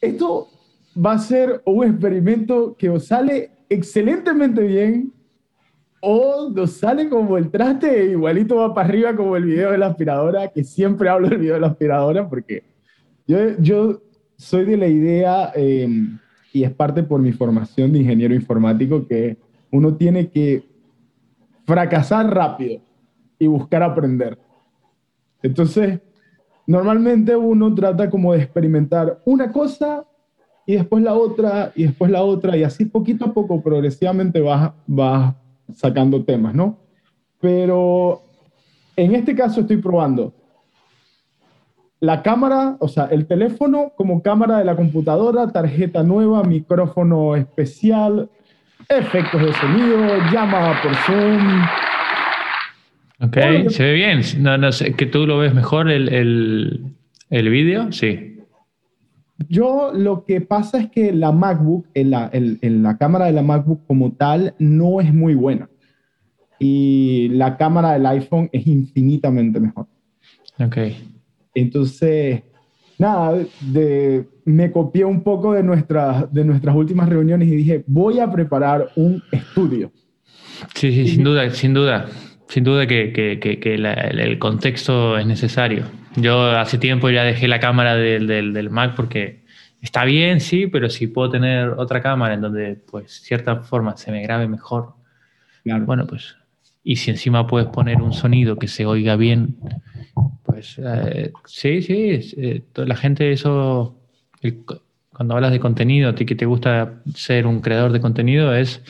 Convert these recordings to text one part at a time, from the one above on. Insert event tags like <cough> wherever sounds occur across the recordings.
esto va a ser un experimento que os sale excelentemente bien o nos sale como el traste igualito va para arriba como el video de la aspiradora, que siempre hablo del video de la aspiradora porque yo, yo soy de la idea, em, y es parte por mi formación de ingeniero informático, que uno tiene que fracasar rápido y buscar aprender. Entonces, normalmente uno trata como de experimentar una cosa y después la otra y después la otra y así poquito a poco progresivamente vas, vas sacando temas, ¿no? Pero en este caso estoy probando la cámara, o sea, el teléfono como cámara de la computadora, tarjeta nueva, micrófono especial, efectos de sonido, llamada por Zoom. Ok, se ve bien. No, no sé, ¿que tú lo ves mejor el, el, el vídeo? Sí. Yo lo que pasa es que la MacBook, en la, en la cámara de la MacBook como tal, no es muy buena. Y la cámara del iPhone es infinitamente mejor. Ok. Entonces, nada, de, me copié un poco de, nuestras de nuestras últimas reuniones y dije, voy a preparar un estudio. Sí, sí, sin duda, sin duda. Sin duda que, que, que, el contexto es necesario. Yo hace tiempo ya dejé la cámara del, del, del, Mac porque está bien, sí, pero si puedo tener otra cámara en donde, pues, cierta forma se me grabe mejor, claro. bueno, pues, y si encima puedes poner un sonido que se oiga bien, pues eh, sí, sí, eh, la gente eso, cuando hablas de contenido, a ti que te gusta ser un creador de contenido, es,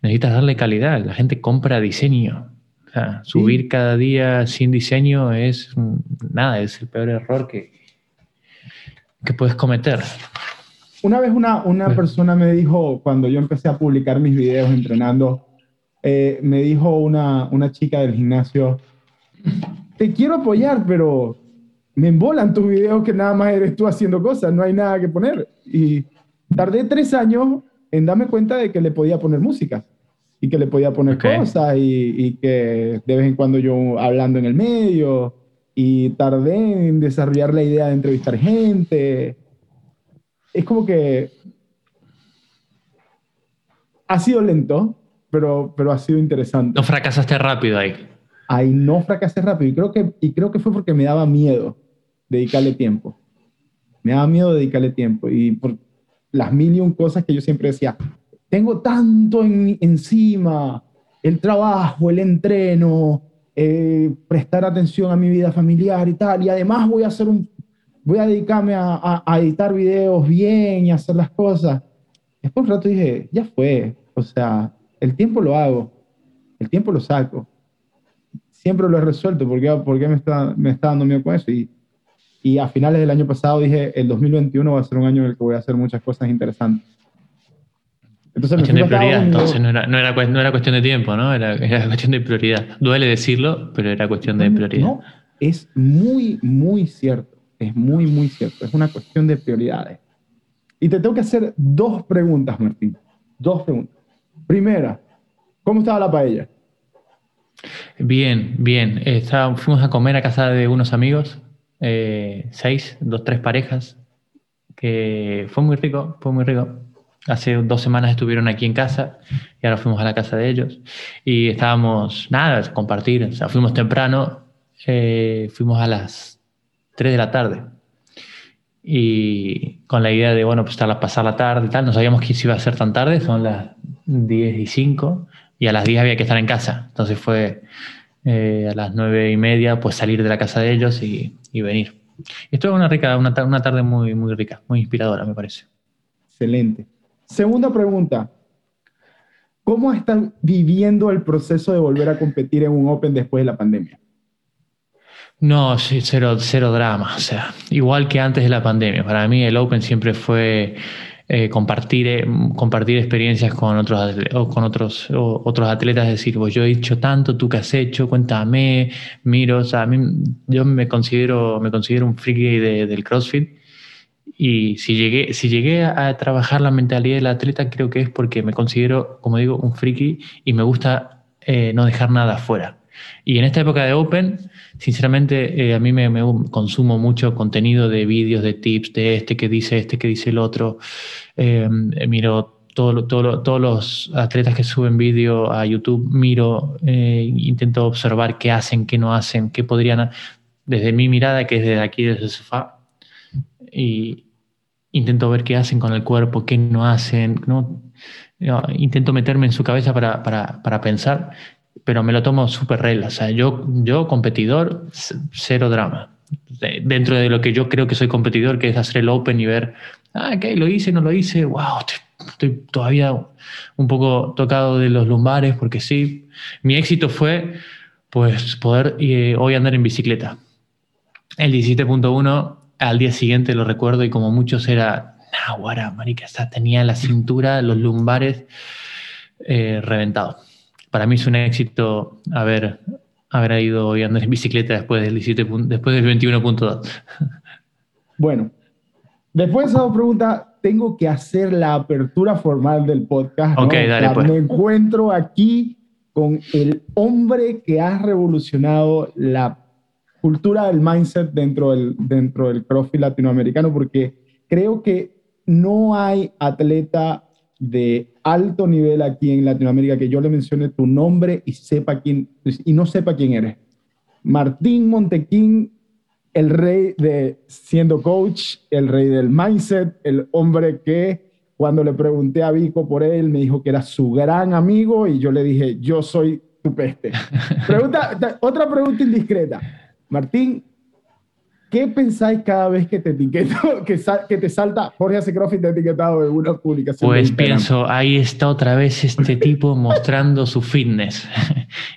necesitas darle calidad, la gente compra diseño. Sea, subir cada día sin diseño es nada, es el peor error que, que puedes cometer. Una vez una, una persona me dijo, cuando yo empecé a publicar mis videos entrenando, eh, me dijo una, una chica del gimnasio, te quiero apoyar, pero me embolan tus videos que nada más eres tú haciendo cosas, no hay nada que poner. Y tardé tres años en darme cuenta de que le podía poner música y que le podía poner cosas y, y, que de vez en cuando yo hablando en el medio y tardé en desarrollar la idea de entrevistar gente. Es como que ha sido lento, pero, pero ha sido interesante. No fracasaste rápido ahí ahí no fracasé rápido. Y creo, que, y creo que fue porque me daba miedo dedicarle tiempo. Me daba miedo dedicarle tiempo. Y por las mil y un cosas que yo siempre decía, tengo tanto en, encima, el trabajo, el entreno, eh, prestar atención a mi vida familiar y tal. Y además voy a hacer un, voy a dedicarme a, a, editar videos bien y hacer las cosas. Después un rato dije, ya fue. O sea, el tiempo lo hago, el tiempo lo saco siempre lo he resuelto, ¿por qué, me, está, me está dando miedo con eso? Y, y a finales del año pasado dije, el 2021 va a ser un año en el que voy a hacer muchas cosas interesantes. Entonces, cuestión de prioridad, entonces no era, no, era, no era, cuestión de tiempo, ¿no? Era, <laughs> era, cuestión de prioridad. Duele decirlo, pero era cuestión de prioridad. No, es muy, muy cierto. Es muy, muy cierto. Es una cuestión de prioridades. Y te tengo que hacer dos preguntas, Martín. Dos preguntas. Primera, ¿cómo estaba la paella? Bien, bien. fuimos a comer a casa de unos amigos, eh, seis, dos, tres parejas, que fue muy rico, fue muy rico. Hace dos semanas estuvieron aquí en casa y ahora fuimos a la casa de ellos y estábamos, nada, compartir, o sea, fuimos temprano, eh, fuimos a las tres de la tarde y con la idea de, bueno, pues pasar la tarde y tal, no sabíamos que iba a ser tan tarde, son las diez y cinco y a las 10 había que estar en casa. Entonces fue eh, a las nueve y media pues salir de la casa de ellos y, y venir. Esto es una, rica, una, una, tarde muy, muy rica, muy inspiradora, me parece. Excelente. Segunda pregunta. ¿Cómo están viviendo el proceso de volver a competir en un Open después de la pandemia? No, sí, cero, drama. O sea, igual que antes de la pandemia. Para mí el Open siempre fue eh, compartir, eh, compartir experiencias con otros, o con otros, otros atletas, decir, pues yo he hecho tanto, tú qué has hecho, cuéntame, miro, o sea, a mí, yo me considero, me considero un friki del CrossFit y si llegué, si llegué a trabajar la mentalidad del atleta, creo que es porque me considero, como digo, un friki y me gusta eh, no dejar nada afuera. Y en esta época de Open, sinceramente, eh, a mí me, consumo mucho contenido de vídeos, de tips, de este que dice este, que dice el otro. Eh, miro todo, todos los atletas que suben vídeo a YouTube, miro, eh, intento observar qué hacen, qué no hacen, qué podrían, desde mi mirada, que es desde aquí, desde el sofá, y intento ver qué hacen con el cuerpo, qué no hacen, ¿no? intento meterme en su cabeza para, para, para pensar pero me lo tomo súper real. O sea, yo, yo competidor, cero drama. Dentro de lo que yo creo que soy competidor, que es hacer el open y ver, ah, ok, lo hice, no lo hice, wow, estoy, todavía un poco tocado de los lumbares, porque sí, mi éxito fue pues poder eh, hoy andar en bicicleta. El 17.1 al día siguiente lo recuerdo y como muchos era, nah, guara, marica, tenía la cintura, los lumbares eh, reventados para mí es un éxito haber, haber ido andar en bicicleta después del, después del 21.2. Bueno, después de esa pregunta, tengo que hacer la apertura formal del podcast. Ok, dale, pues. Me encuentro aquí con el hombre que ha revolucionado la cultura del mindset dentro del, dentro del CrossFit latinoamericano, porque creo que no hay atleta de alto nivel aquí en Latinoamérica que yo le mencione tu nombre y sepa quién y no sepa quién eres. Martín Montequín, el rey de siendo coach, el rey del mindset, el hombre que cuando le pregunté a Vico por él me dijo que era su gran amigo y yo le dije, "Yo soy tu peste." <laughs> Pregunta, otra pregunta indiscreta. Martín, ¿Qué pensáis cada vez que te etiqueto, <laughs> que, que te salta Jorge Acecroft te etiquetado en una publicación? Pues pienso, ahí está otra vez este <laughs> tipo mostrando su fitness.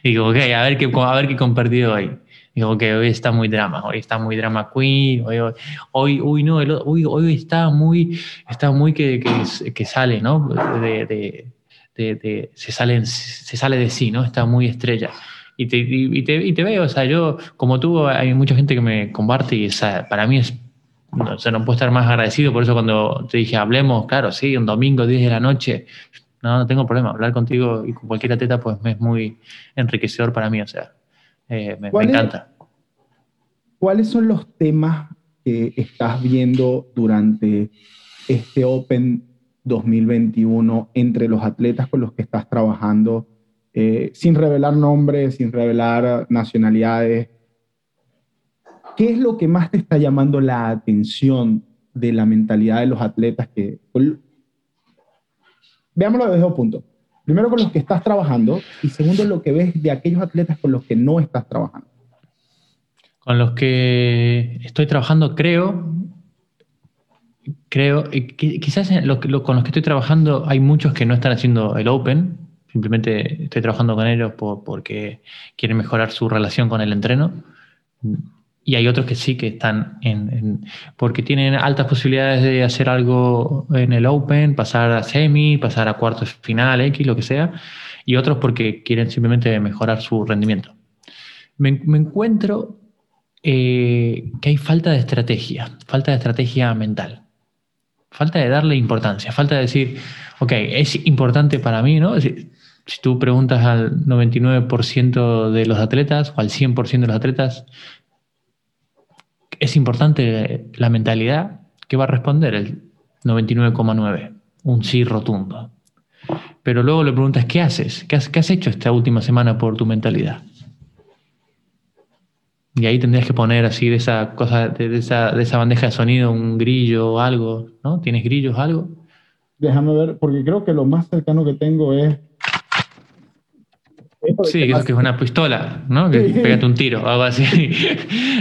y <laughs> digo, ok, a ver qué, a ver qué compartido hoy. Digo, que hoy está muy drama, hoy está muy drama queen, hoy, hoy, uy, no, hoy, hoy está muy, está muy que, que, que sale, ¿no? De, de, de, se, sale, se sale de sí, ¿no? Está muy estrella y te, y, te, y te, veo, o sea, yo, como tú, hay mucha gente que me comparte y para mí es, no, o no puedo estar más agradecido, por eso cuando te dije, hablemos, claro, sí, un domingo, 10 de la noche, no, no tengo problema, hablar contigo y con cualquier atleta, pues es muy enriquecedor para mí, o sea, eh, me, me encanta. ¿Cuáles son los temas que estás viendo durante este Open 2021 entre los atletas con los que estás trabajando? Eh, sin revelar nombres, sin revelar nacionalidades. ¿Qué es lo que más te está llamando la atención de la mentalidad de los atletas que... Veámoslo desde dos puntos. Primero con los que estás trabajando y segundo lo que ves de aquellos atletas con los que no estás trabajando. Con los que estoy trabajando, creo, creo, quizás con los que estoy trabajando hay muchos que no están haciendo el Open, Simplemente estoy trabajando con ellos porque quieren mejorar su relación con el entreno. Y hay otros que sí que están en, porque tienen altas posibilidades de hacer algo en el Open, pasar a semi, pasar a cuartos final, X, lo que sea. Y otros porque quieren simplemente mejorar su rendimiento. Me, encuentro eh, que hay falta de estrategia, falta de estrategia mental. Falta de darle importancia, falta de decir, ok, es importante para mí, ¿no? Si tú preguntas al 99% de los atletas o al 100% de los atletas, ¿es importante la mentalidad? ¿Qué va a responder el 99,9? Un sí rotundo. Pero luego le preguntas, ¿qué haces? ¿Qué has, hecho esta última semana por tu mentalidad? Y ahí tendrías que poner así de esa cosa, de, esa, de esa bandeja de sonido, un grillo o algo, ¿no? ¿Tienes grillos algo? Déjame ver, porque creo que lo más cercano que tengo es <laughs> Sí, que es una pistola, ¿no? Que pégate un tiro o algo así. <laughs>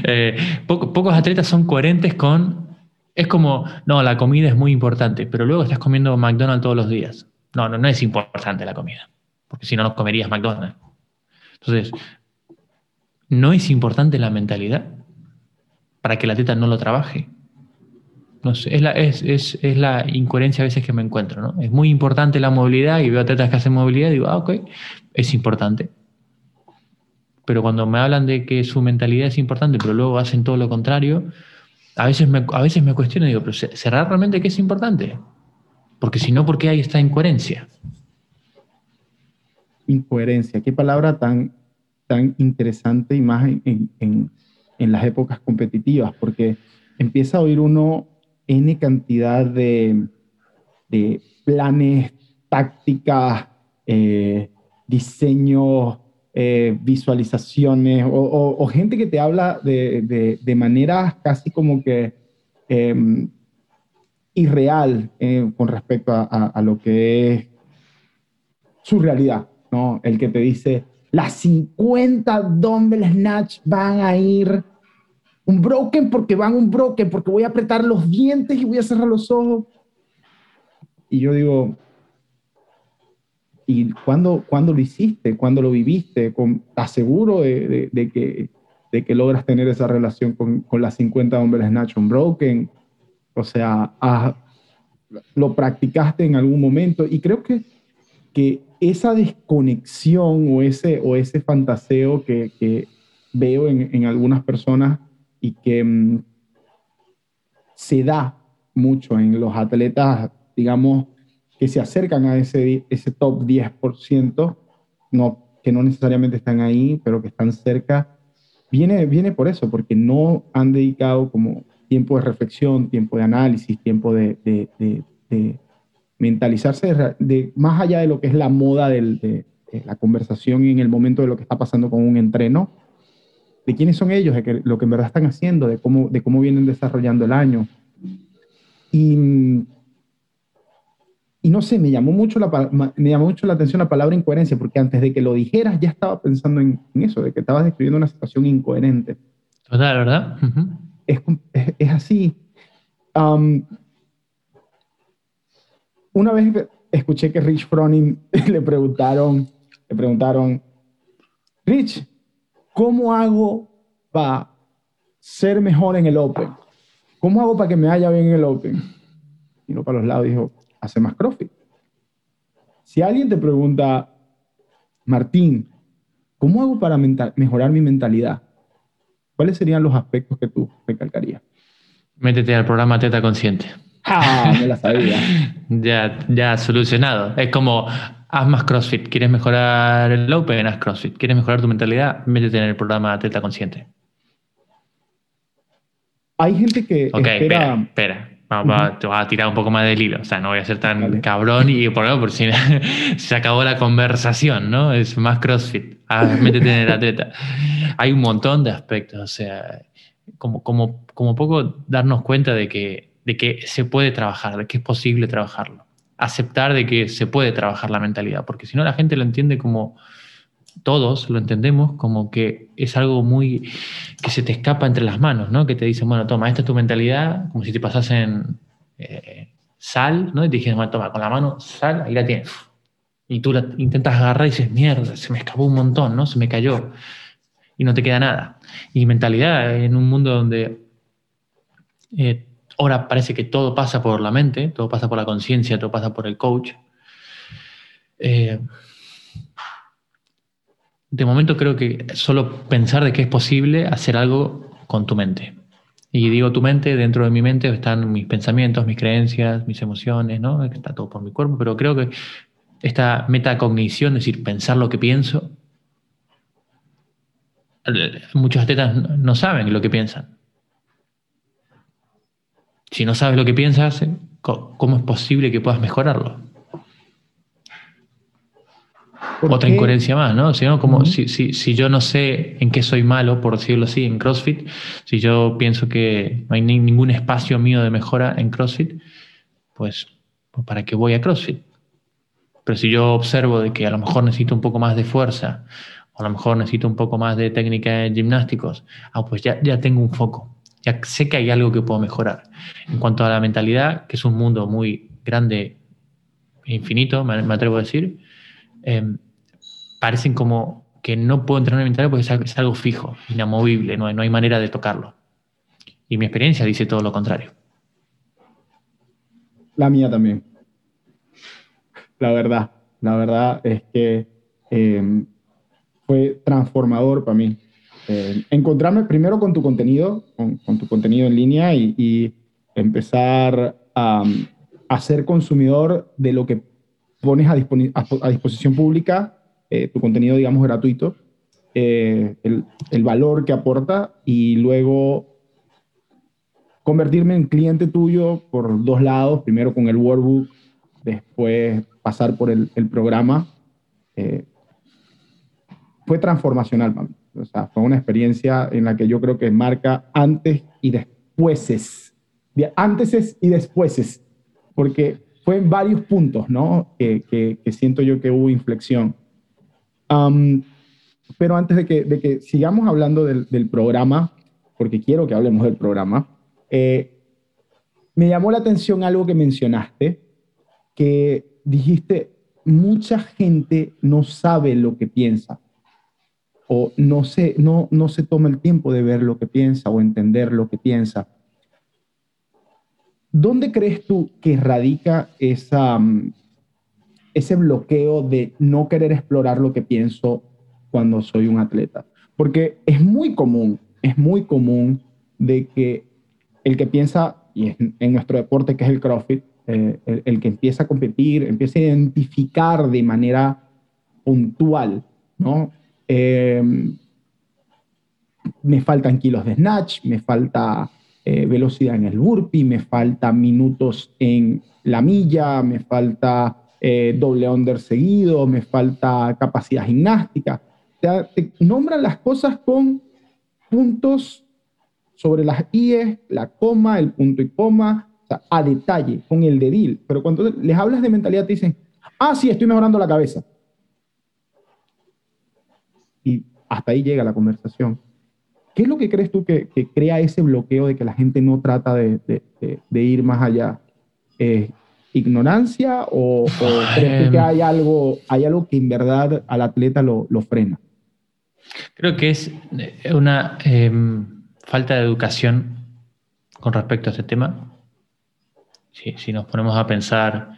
Eh, pocos atletas son coherentes con. Es como, no, la comida es muy importante, pero luego estás comiendo McDonald's todos los días. No, no, no es importante la comida, porque si no, no comerías McDonald's. Entonces, no es importante la mentalidad para que el atleta no lo trabaje. No sé, es, la, es, es, es, la incoherencia a veces que me encuentro. ¿no? Es muy importante la movilidad y veo atletas que hacen movilidad y digo, ah, ok, es importante. Pero cuando me hablan de que su mentalidad es importante, pero luego hacen todo lo contrario, a veces me, a veces me cuestiono y digo, pero ¿será realmente que es importante? Porque si no, ¿por qué hay esta incoherencia? Incoherencia, qué palabra tan tan interesante y más en, en, las épocas competitivas, porque empieza a oír uno N cantidad de, de planes, tácticas, eh, diseños, eh, visualizaciones, o, gente que te habla de, de, de maneras casi como que em, irreal eh, con respecto a, a, lo que es su realidad, ¿no? El que te dice, las 50 dumbbell snatch van a ir un broken porque van un broken, porque voy a apretar los dientes y voy a cerrar los ojos. Y yo digo, ¿y cuándo, cuándo lo hiciste? ¿Cuándo lo viviste? ¿Estás seguro de, de, que, de que logras tener esa relación con, con las 50 hombres Snatch Broken? O sea, lo practicaste en algún momento y creo que, que esa desconexión o ese, o ese fantaseo que, que veo en, en, algunas personas y que mm, se da mucho en los atletas, digamos, que se acercan a ese, ese top 10%, no, que no necesariamente están ahí, pero que están cerca, viene, viene por eso, porque no han dedicado como tiempo de reflexión, tiempo de análisis, tiempo de, de, de, mentalizarse de, más allá de lo que es la moda de, la conversación en el momento de lo que está pasando con un entreno, de quiénes son ellos, de lo que en verdad están haciendo, de cómo, de cómo vienen desarrollando el año. Y, y no sé, me llamó, mucho la, me llamó mucho la atención la palabra incoherencia, porque antes de que lo dijeras ya estaba pensando en, eso, de que estabas describiendo una situación incoherente. Total, ¿verdad? es, es, así. una vez escuché que Rich Froning <laughs> le preguntaron, le preguntaron, Rich, ¿cómo hago para ser mejor en el Open? ¿Cómo hago para que me vaya bien en el Open? Y no para los lados dijo, hace más CrossFit. Si alguien te pregunta, Martín, ¿cómo hago para mejorar mi mentalidad? ¿Cuáles serían los aspectos que tú recalcarías? Métete al programa Teta Consciente. Ah, me la sabía. <laughs> ya, ya solucionado. Es como, haz más CrossFit. ¿Quieres mejorar el Open? Haz CrossFit. ¿Quieres mejorar tu mentalidad? Métete en el programa Teta Consciente. Hay gente que Ok, espera, espera. Vamos, Te voy a tirar un poco más del hilo. O sea, no voy a ser tan cabrón y por por si <laughs> se acabó la conversación, ¿no? Es más CrossFit. Ah, métete en el atleta. <laughs> Hay un montón de aspectos. O sea, como, como, como poco darnos cuenta de que, de que se puede trabajar, de que es posible trabajarlo aceptar de que se puede trabajar la mentalidad, porque si no la gente lo entiende como, todos lo entendemos como que es algo muy que se te escapa entre las manos, ¿no? Que te dicen, bueno, toma, esta es tu mentalidad, como si te pasasen eh, sal, ¿no? Y te dijeron, bueno, toma, con la mano sal, ahí la tienes. Y tú la intentas agarrar y dices, mierda, se me escapó un montón, ¿no? Se me cayó. Y no te queda nada. Y mentalidad en un mundo donde eh, Ahora parece que todo pasa por la mente, todo pasa por la conciencia, todo pasa por el coach. Eh, de momento creo que solo pensar de que es posible hacer algo con tu mente. Y digo tu mente, dentro de mi mente están mis pensamientos, mis creencias, mis emociones, ¿no? Está todo por mi cuerpo, pero creo que esta metacognición, es decir, pensar lo que pienso, muchos atletas no saben lo que piensan. Si no sabes lo que piensas, ¿cómo es posible que puedas mejorarlo? Otra incoherencia más, ¿no? Si, Como si, si, yo no sé en qué soy malo, por decirlo así, en CrossFit, si yo pienso que no hay ningún espacio mío de mejora en CrossFit, pues, pues, ¿para qué voy a CrossFit? Pero si yo observo de que a lo mejor necesito un poco más de fuerza, o a lo mejor necesito un poco más de técnica en gimnásticos, ah, pues ya, ya tengo un foco ya sé que hay algo que puedo mejorar. En cuanto a la mentalidad, que es un mundo muy grande e infinito, me, atrevo a decir, em, parecen como que no puedo entrenar mi mentalidad porque es algo fijo, inamovible, no hay, no hay manera de tocarlo. Y mi experiencia dice todo lo contrario. La mía también. La verdad, la verdad es que em, fue transformador para mí. Eh, encontrarme primero con tu contenido, con, tu contenido en línea y, empezar a, ser consumidor de lo que pones a, disposición pública, eh, tu contenido, digamos, gratuito. eh, el, el, valor que aporta y luego convertirme en cliente tuyo por dos lados, primero con el workbook, después pasar por el, el programa. Eh, fue transformacional, O sea, fue una experiencia en la que yo creo que marca antes y despuéses, antes y despuéses, porque fue en varios puntos, ¿no? Que, que, siento yo que hubo inflexión. Pero antes de que, de que sigamos hablando del, del, programa, porque quiero que hablemos del programa, eh, me llamó la atención algo que mencionaste, que dijiste, mucha gente no sabe lo que piensa o no se, no, no se toma el tiempo de ver lo que piensa o entender lo que piensa. ¿Dónde crees tú que radica esa, ese bloqueo de no querer explorar lo que pienso cuando soy un atleta? Porque es muy común, es muy común de que el que piensa, y en nuestro deporte que es el CrossFit, eh, el, que empieza a competir, empieza a identificar de manera puntual, ¿no? Em, me faltan kilos de snatch, me falta eh, velocidad en el burpee, me falta minutos en la milla, me falta eh, doble under seguido, me falta capacidad gimnástica. te nombran las cosas con puntos sobre las IES, la coma, el punto y coma, a detalle, con el dedil. Pero cuando les hablas de mentalidad te dicen, ah, sí, estoy mejorando la cabeza y hasta ahí llega la conversación. ¿Qué es lo que crees tú que, crea ese bloqueo de que la gente no trata de, ir más allá? ¿Ignorancia o, crees que hay algo, hay algo que en verdad al atleta lo, frena? Creo que es eh, una em, falta de educación con respecto a este tema. Si, nos ponemos a pensar,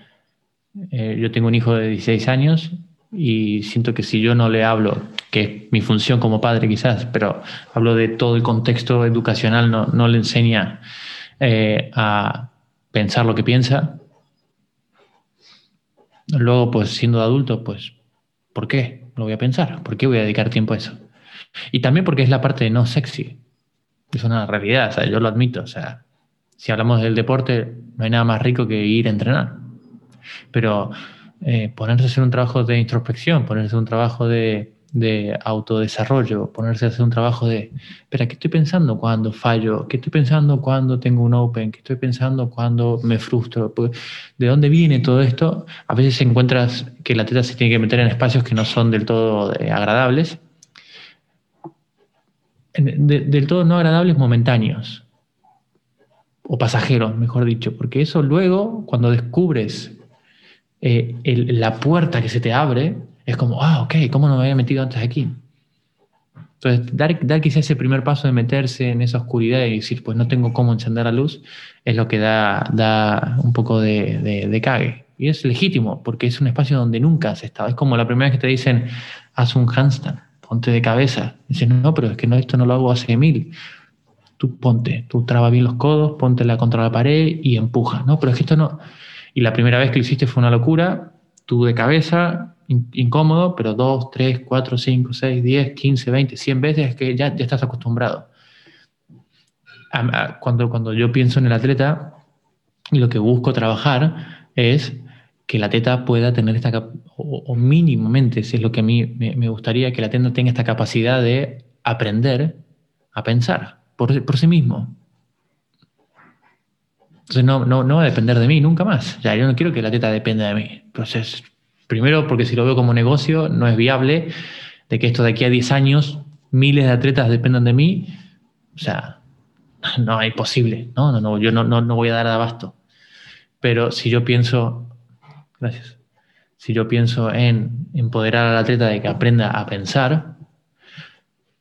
eh, yo tengo un hijo de 16 años y siento que si yo no le hablo, que es mi función como padre quizás, pero hablo de todo el contexto educacional, no, no le enseña eh, a pensar lo que piensa. Luego, pues siendo adulto, pues, ¿por qué lo voy a pensar? ¿Por qué voy a dedicar tiempo a eso? Y también porque es la parte no sexy. Es una realidad, yo lo admito. O sea, si hablamos del deporte, no hay nada más rico que ir a entrenar. Pero eh, ponerse a hacer un trabajo de introspección, ponerse a hacer un trabajo de, autodesarrollo, ponerse a hacer un trabajo de, espera, ¿qué estoy pensando cuando fallo? ¿Qué estoy pensando cuando tengo un open? ¿Qué estoy pensando cuando me frustro? ¿De dónde viene todo esto? A veces encuentras que la teta se tiene que meter en espacios que no son del todo eh, agradables, del todo no agradables momentáneos, o pasajeros, mejor dicho, porque eso luego, cuando descubres eh, la puerta que se te abre es como, ah, ok, ¿cómo no me había metido antes aquí? Entonces, dar, dar quizá ese primer paso de meterse en esa oscuridad y decir, pues no tengo cómo encender la luz, es lo que da, da un poco de, de, cague. Y es legítimo, porque es un espacio donde nunca has estado. Es como la primera vez que te dicen, haz un handstand, ponte de cabeza. Dices, no, pero es que no, esto no lo hago hace mil. Tú ponte, tú traba bien los codos, ponte la contra la pared y empuja. No, pero es que esto no y la primera vez que lo hiciste fue una locura, tú de cabeza, incómodo, pero dos, tres, cuatro, cinco, seis, diez, quince, veinte, cien veces es que ya, ya estás acostumbrado. Cuando, cuando yo pienso en el atleta, lo que busco trabajar es que el atleta pueda tener esta, o, mínimamente, si es lo que a mí me, gustaría, que el atleta tenga esta capacidad de aprender a pensar por, por sí mismo. Entonces no, no, no va a depender de mí nunca más. Ya, yo no quiero que la teta dependa de mí. Entonces, primero porque si lo veo como negocio, no es viable de que esto de aquí a 10 años miles de atletas dependan de mí. O sea, <laughs> no hay posible. No, no, no, yo no, no, no voy a dar abasto. Pero si yo pienso, gracias, si yo pienso en empoderar al atleta de que aprenda a pensar,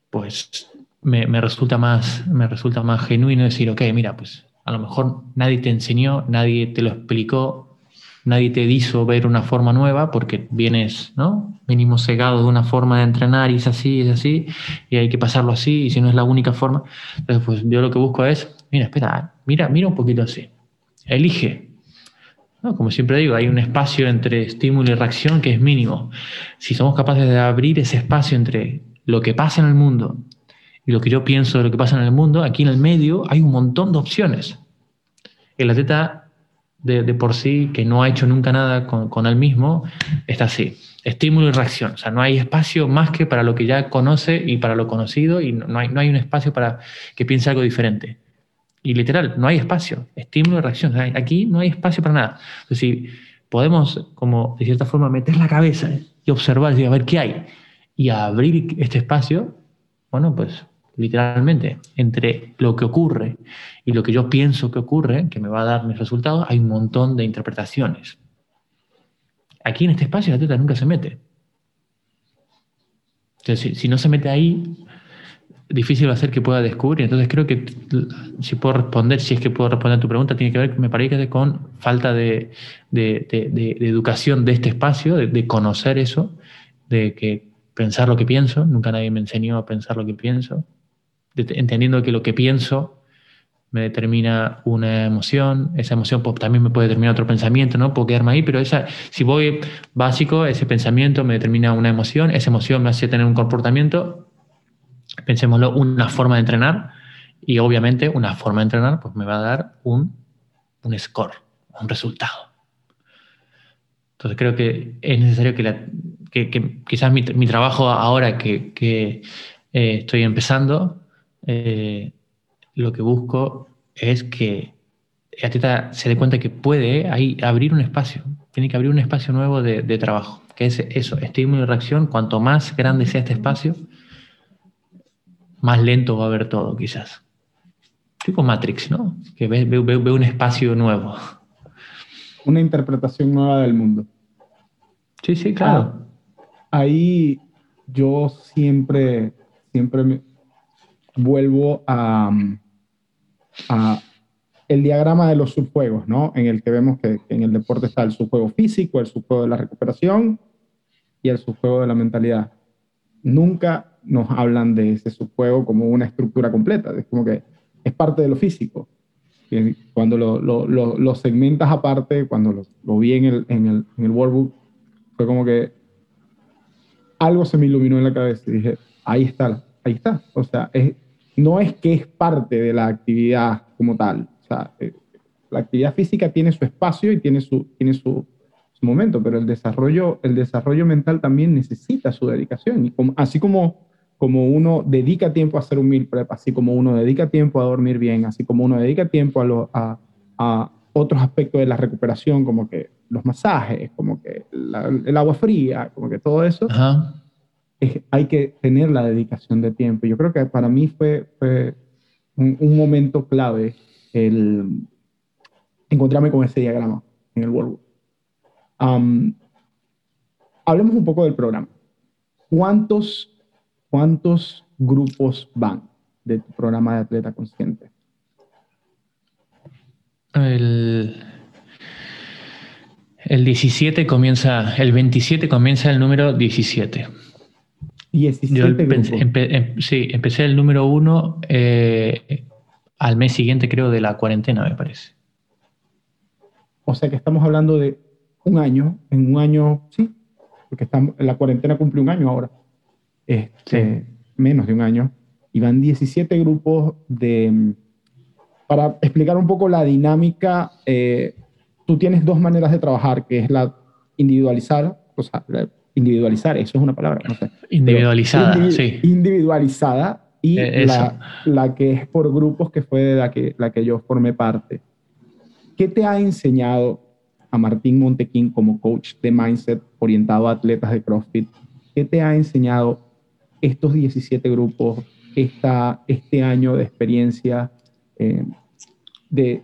pues me, me, resulta más, me resulta más genuino decir, ok, mira, pues a lo mejor nadie te enseñó, nadie te lo explicó, nadie te hizo ver una forma nueva porque vienes, ¿no? Venimos cegados de una forma de entrenar y es así, es así, y hay que pasarlo así, y si no es la única forma. Entonces, pues yo lo que busco es, mira, espera, mira, mira un poquito así. Elige. Como siempre digo, hay un espacio entre estímulo y reacción que es mínimo. Si somos capaces de abrir ese espacio entre lo que pasa en el mundo y lo que yo pienso de lo que pasa en el mundo, aquí en el medio hay un montón de opciones. El atleta de, por sí, que no ha hecho nunca nada con, con él mismo, está así. Estímulo y reacción. O sea, no hay espacio más que para lo que ya conoce y para lo conocido y no hay, no hay un espacio para que piense algo diferente. Y literal, no hay espacio. Estímulo y reacción. Aquí no hay espacio para nada. Si podemos, como de cierta forma, meter la cabeza y observar y a ver qué hay y abrir este espacio, bueno, pues literalmente, entre lo que ocurre y lo que yo pienso que ocurre, que me va a dar mis resultados, hay un montón de interpretaciones. Aquí en este espacio la teta nunca se mete. Entonces, si, no se mete ahí, difícil va a ser que pueda descubrir. Entonces creo que si puedo responder, si es que puedo responder a tu pregunta, tiene que ver, me parece, con falta de, educación de este espacio, de, conocer eso, de que pensar lo que pienso, nunca nadie me enseñó a pensar lo que pienso, entendiendo que lo que pienso me determina una emoción, esa emoción pues, también me puede determinar otro pensamiento, ¿no? Puedo quedarme ahí, pero esa, si voy básico, ese pensamiento me determina una emoción, esa emoción me hace tener un comportamiento, pensémoslo, una forma de entrenar, y obviamente una forma de entrenar pues me va a dar un, un score, un resultado. Entonces creo que es necesario que, que, quizás mi, mi, trabajo ahora que, que eh, estoy empezando, eh, lo que busco es que el atleta se dé cuenta que puede ahí abrir un espacio, tiene que abrir un espacio nuevo de, trabajo, que es eso, estímulo y reacción, cuanto más grande sea este espacio, más lento va a ver todo quizás. Tipo Matrix, ¿no? Que ve, ve un espacio nuevo. Una interpretación nueva del mundo. Sí, sí, claro. Ah, ahí yo siempre, siempre me, vuelvo a, el diagrama de los subjuegos, ¿no? En el que vemos que, en el deporte está el subjuego físico, el subjuego de la recuperación y el subjuego de la mentalidad. Nunca nos hablan de ese subjuego como una estructura completa, es como que es parte de lo físico. Cuando lo, lo, lo, segmentas aparte, cuando lo, vi en el, en, el, en el workbook, fue como que algo se me iluminó en la cabeza y dije, ahí está, ahí está. O sea, es, no es que es parte de la actividad como tal. O sea, eh, la actividad física tiene su espacio y tiene su, tiene su, momento, pero el desarrollo, el desarrollo mental también necesita su dedicación. Y así como, como uno dedica tiempo a hacer un meal prep, así como uno dedica tiempo a dormir bien, así como uno dedica tiempo a, a, otros aspectos de la recuperación, como que los masajes, como que el agua fría, como que todo eso, hay que tener la dedicación de tiempo. Yo creo que para mí fue, un, momento clave el encontrarme con ese diagrama en el World hablemos un poco del programa. ¿Cuántos, ¿Cuántos grupos van de tu programa de atleta consciente? El, el 17 comienza, el 27 comienza el número 17. 17 sí, empecé el número uno eh, al mes siguiente, creo, de la cuarentena, me parece. O sea que estamos hablando de un año, en un año, sí, porque estamos, la cuarentena cumple un año ahora, este, menos de un año, y van 17 grupos de... Para explicar un poco la dinámica, eh, tú tienes dos maneras de trabajar, que es la individualizar, o sea, individualizar, eso es una palabra, no sé. Individualizada, sí. Individualizada y eh, la, la, que es por grupos, que fue de la que, la que yo formé parte. ¿Qué te ha enseñado a Martín Montequín como coach de mindset orientado a atletas de CrossFit? ¿Qué te ha enseñado estos 17 grupos, esta, este año de experiencia eh, de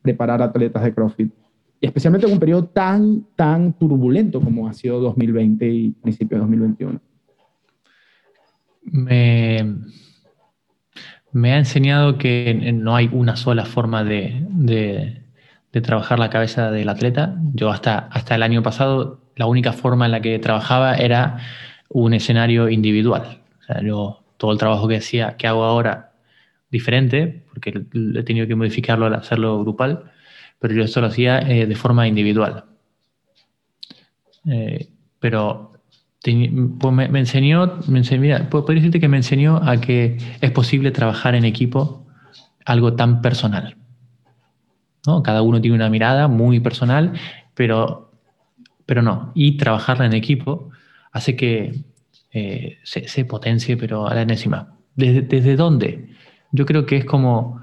preparar atletas de CrossFit? Especialmente en un periodo tan, tan turbulento como ha sido 2020 y principio de 2021? Me, me ha enseñado que no hay una sola forma de, de, trabajar la cabeza del atleta. Yo hasta, hasta el año pasado la única forma en la que trabajaba era un escenario individual. O sea, yo todo el trabajo que hacía, que hago ahora diferente, porque he tenido que modificarlo al hacerlo grupal, pero yo esto lo hacía eh, de forma individual. Eh, pero pues me, enseñó, me enseñó mira, podría decirte que me enseñó a que es posible trabajar en equipo algo tan personal. ¿no? Cada uno tiene una mirada muy personal, pero, pero no. Y trabajarla en equipo hace que eh, se, potencie, pero a la enésima. ¿Desde, ¿Desde, dónde? Yo creo que es como...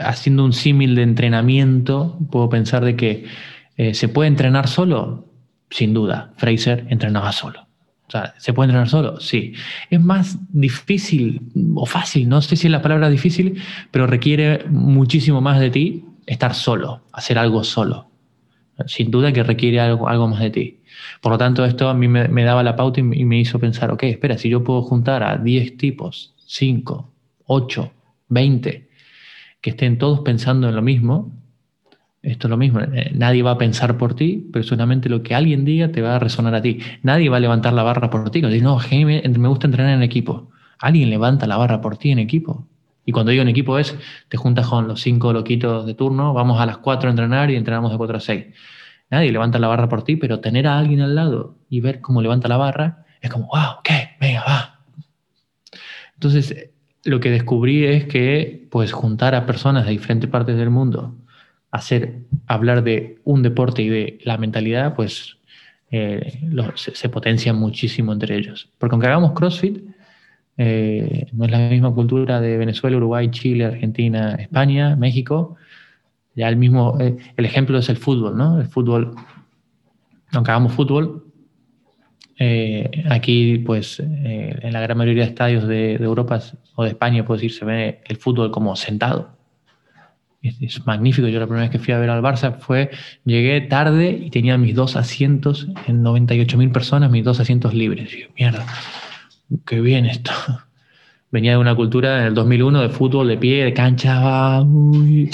Haciendo un símil de entrenamiento, puedo pensar de que eh, ¿Se puede entrenar solo? Sin duda. Fraser entrenaba solo. O sea, ¿se puede entrenar solo? Sí. Es más difícil o fácil, no sé si es la palabra difícil, pero requiere muchísimo más de ti estar solo, hacer algo solo. Sin duda que requiere algo, algo más de ti. Por lo tanto, esto a mí me, daba la pauta y, y, me hizo pensar, ok, espera, si yo puedo juntar a 10 tipos, 5, 8, 20, que estén todos pensando en lo mismo, esto es lo mismo, eh, nadie va a pensar por ti, pero solamente lo que alguien diga te va a resonar a ti. Nadie va a levantar la barra por ti. No, no, me gusta entrenar en equipo. Alguien levanta la barra por ti en equipo. Y cuando digo en equipo es, te juntas con los cinco loquitos de turno, vamos a las cuatro a entrenar y entrenamos de cuatro a seis. Nadie levanta la barra por ti, pero tener a alguien al lado y ver cómo levanta la barra es como, wow, ok, venga, va. Entonces, lo que descubrí es que, pues, juntar a personas de diferentes partes del mundo hacer hablar de un deporte y de la mentalidad, pues eh, se, potencia muchísimo entre ellos. Porque aunque hagamos CrossFit, eh, no es la misma cultura de Venezuela, Uruguay, Chile, Argentina, España, México. Ya el mismo, eh, el ejemplo es el fútbol, ¿no? El fútbol, aunque hagamos fútbol, aquí, pues, en la gran mayoría de estadios de, de Europa o de España, puedo decir, se ve el fútbol como sentado es, magnífico. Yo la primera vez que fui a ver al Barça fue, llegué tarde y tenía mis dos asientos en 98 mil personas, mis dos asientos libres. Y yo, mierda, qué bien esto. <laughs> Venía de una cultura en el 2001 de fútbol, de pie, de cancha. Uy.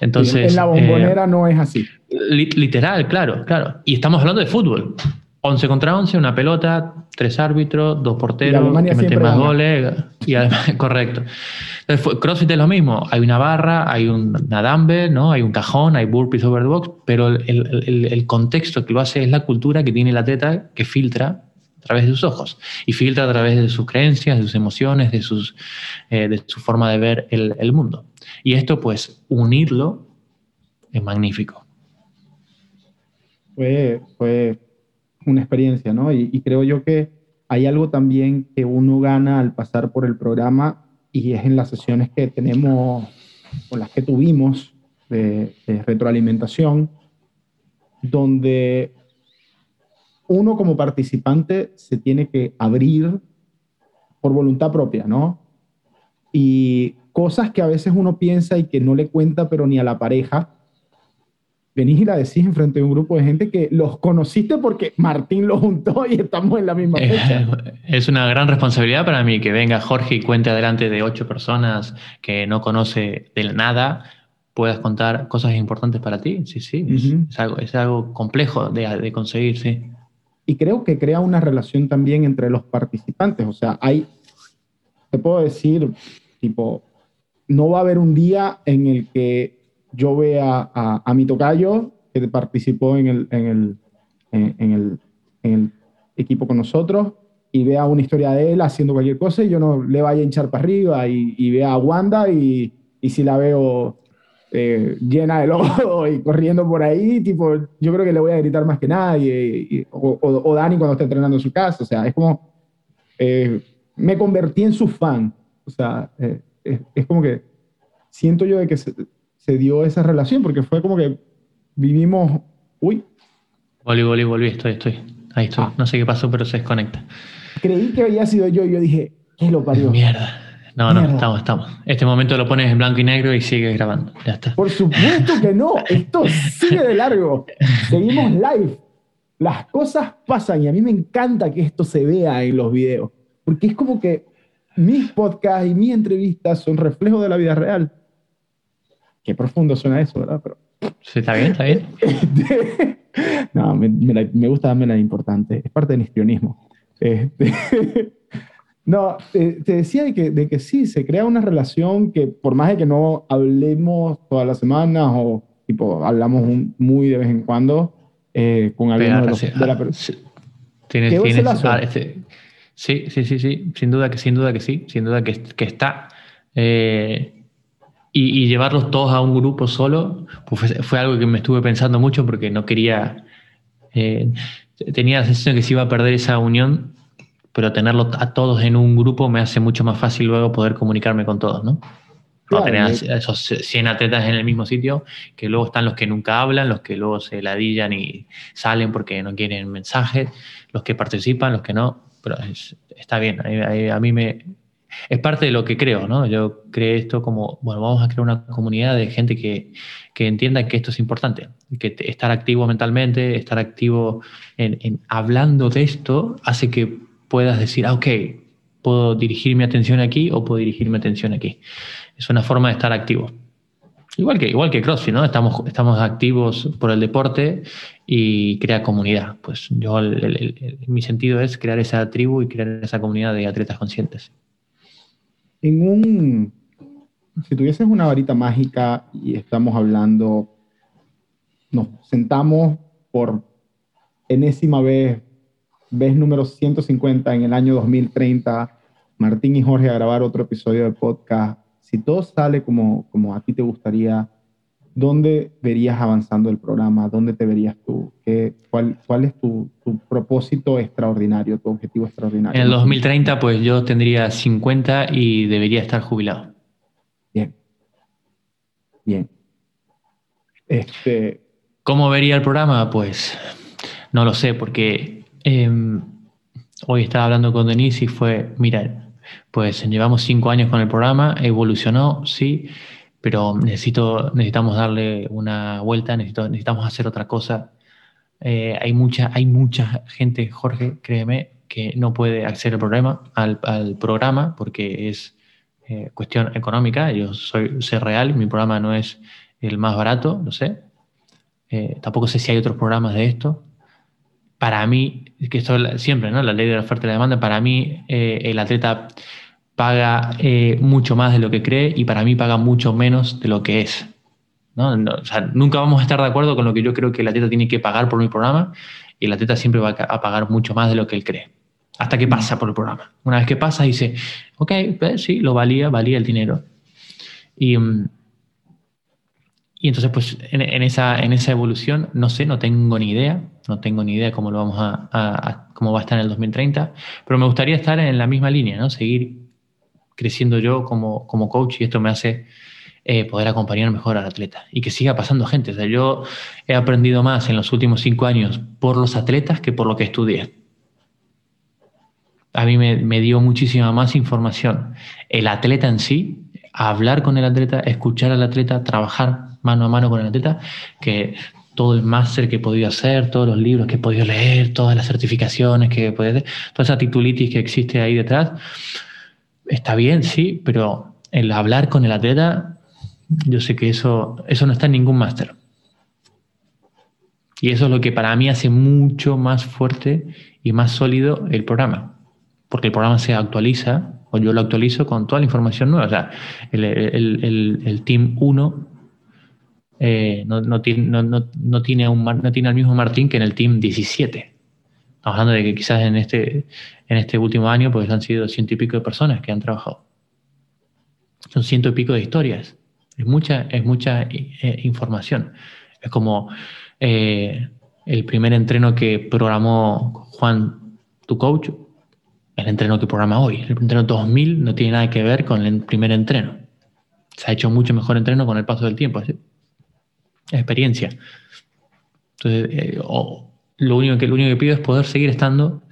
Entonces, en la bombonera eh, no es así. literal, claro, claro. Y estamos hablando de fútbol. 11 contra 11, una pelota, tres árbitros, dos porteros, que meten más goles. Y además, <laughs> correcto. CrossFit es lo mismo. Hay una barra, hay un, una ¿no? hay un cajón, hay burpees over the box, pero el, contexto que lo hace es la cultura que tiene el atleta que filtra a través de sus ojos y filtra a través de sus creencias, de sus emociones, de, sus, eh, de su forma de ver el, mundo. Y esto, pues, unirlo es magnífico. Fue, fue una experiencia, ¿no? y creo yo que hay algo también que uno gana al pasar por el programa y es en las sesiones que tenemos o las que tuvimos de, retroalimentación, donde uno como participante se tiene que abrir por voluntad propia, ¿no? Y cosas que a veces uno piensa y que no le cuenta, pero ni a la pareja, venís y la decís en frente de un grupo de gente que los conociste porque Martín los juntó y estamos en la misma fecha. Es una gran responsabilidad para mí que venga Jorge y cuente adelante de ocho personas que no conoce de nada, puedas contar cosas importantes para ti. Sí, sí, es, algo, es algo complejo de, de conseguir, sí. Y creo que crea una relación también entre los participantes. O sea, hay, te puedo decir, tipo, no va a haber un día en el que yo vea a, a, mi tocayo, que participó en el, en el, en, el, en el equipo con nosotros, y vea una historia de él haciendo cualquier cosa y yo no le vaya a hinchar para arriba y, y vea a Wanda y, y si la veo eh, llena de lodo y corriendo por ahí, tipo, yo creo que le voy a gritar más que nadie, o, o, Dani cuando está entrenando en su casa, o sea, es como, eh, me convertí en su fan, o sea, eh, es, es, como que siento yo de que se, dio esa relación, porque fue como que vivimos, uy. Volví, volví, volví, estoy, estoy. Ahí estoy. Ah. No sé qué pasó, pero se desconecta. Creí que había sido yo y yo dije, ¿qué lo parió? Mierda. No, no, estamos, estamos. Este momento lo pones en blanco y negro y sigues grabando. Ya está. Por supuesto que no. Esto sigue de largo. Seguimos live. Las cosas pasan y a mí me encanta que esto se vea en los videos. Porque es como que mis podcasts y mis entrevistas son reflejos de la vida real. Qué profundo suena eso, ¿verdad? Pero... Sí, está bien, está bien. <laughs> no, me, me, gusta darme la importante. Es parte del histrionismo. Este, <laughs> no, te, decía de que, de que sí, se crea una relación que por más de que no hablemos todas las semanas o tipo, hablamos muy de vez en cuando eh, con alguien de, de, la ¿Tienes, tienes, ah, este, sí, sí, sí, sí, sin duda que, sin duda que sí, sin duda que, que está. Eh, y, llevarlos todos a un grupo solo pues fue, algo que me estuve pensando mucho porque no quería. Eh, tenía la sensación de que se iba a perder esa unión, pero tenerlos a todos en un grupo me hace mucho más fácil luego poder comunicarme con todos, ¿no? No tener esos 100 atletas en el mismo sitio, que luego están los que nunca hablan, los que luego se ladillan y salen porque no quieren mensajes, los que participan, los que no, pero está bien, a mí me, es parte de lo que creo, ¿no? Yo creo esto como, bueno, vamos a crear una comunidad de gente que, que entienda que esto es importante, que estar activo mentalmente, estar activo en, hablando de esto, hace que puedas decir, ah, ok, puedo dirigir mi atención aquí o puedo dirigir mi atención aquí. Es una forma de estar activo. Igual que, igual que CrossFit, ¿no? Estamos, estamos activos por el deporte y crea comunidad. Pues yo, mi sentido es crear esa tribu y crear esa comunidad de atletas conscientes en un, si tuvieses una varita mágica y estamos hablando, nos sentamos por enésima vez, vez número 150 en el año 2030, Martín y Jorge a grabar otro episodio de podcast, si todo sale como, como a ti te gustaría, ¿dónde verías avanzando el programa? ¿Dónde te verías tú? ¿Qué, cuál, ¿Cuál es tu, tu, propósito extraordinario, tu objetivo extraordinario? En el 2030, pues yo tendría 50 y debería estar jubilado. Bien. Bien. Este... ¿Cómo vería el programa? Pues no lo sé, porque em, hoy estaba hablando con Denise y fue, mira, pues llevamos cinco años con el programa, evolucionó, sí pero necesito, necesitamos darle una vuelta, necesitamos hacer otra cosa. Eh, hay, mucha, hay mucha gente, Jorge, créeme, que no puede acceder al programa, al, al programa porque es eh, cuestión económica. Yo soy, soy real, mi programa no es el más barato, lo sé. Eh, tampoco sé si hay otros programas de esto. Para mí, que esto siempre, ¿no? La ley de la oferta y la demanda, para mí el atleta paga eh, mucho más de lo que cree y para mí paga mucho menos de lo que es. ¿no? o sea, nunca vamos a estar de acuerdo con lo que yo creo que el atleta tiene que pagar por mi programa y el atleta siempre va a pagar mucho más de lo que él cree. Hasta que pasa por el programa. Una vez que pasa, dice, ok, pues, sí, lo valía, valía el dinero. Y, mm, y entonces, pues, en, esa, en esa evolución, no sé, no tengo ni idea, no tengo ni idea cómo lo vamos a, cómo va a estar en el 2030, pero me gustaría estar en la misma línea, ¿no? Seguir creciendo yo como, como coach y esto me hace eh, poder acompañar mejor al atleta y que siga pasando gente. O sea, yo he aprendido más en los últimos cinco años por los atletas que por lo que estudié. A mí me, me dio muchísima más información el atleta en sí, hablar con el atleta, escuchar al atleta, trabajar mano a mano con el atleta, que todo el máster que he podido hacer, todos los libros que he podido leer, todas las certificaciones que he podido hacer, toda esa titulitis que existe ahí detrás está bien, sí, pero el hablar con el atleta, yo sé que eso, eso no está en ningún máster. Y eso es lo que para mí hace mucho más fuerte y más sólido el programa. Porque el programa se actualiza, o yo lo actualizo con toda la información nueva. O sea, el, Team 1 eh, no, tiene, no, tiene un, no tiene al mismo Martín que en el Team 17. Hablando de que quizás en este, en este último año pues han sido ciento y pico de personas que han trabajado. Son ciento y pico de historias. Es mucha, es mucha eh, información. Es como eh, el primer entreno que programó Juan, tu coach, el entreno que programa hoy. El entreno 2000 no tiene nada que ver con el primer entreno. Se ha hecho mucho mejor entreno con el paso del tiempo. ¿sí? Experiencia. Entonces, eh, lo único que, lo único que pido es poder seguir estando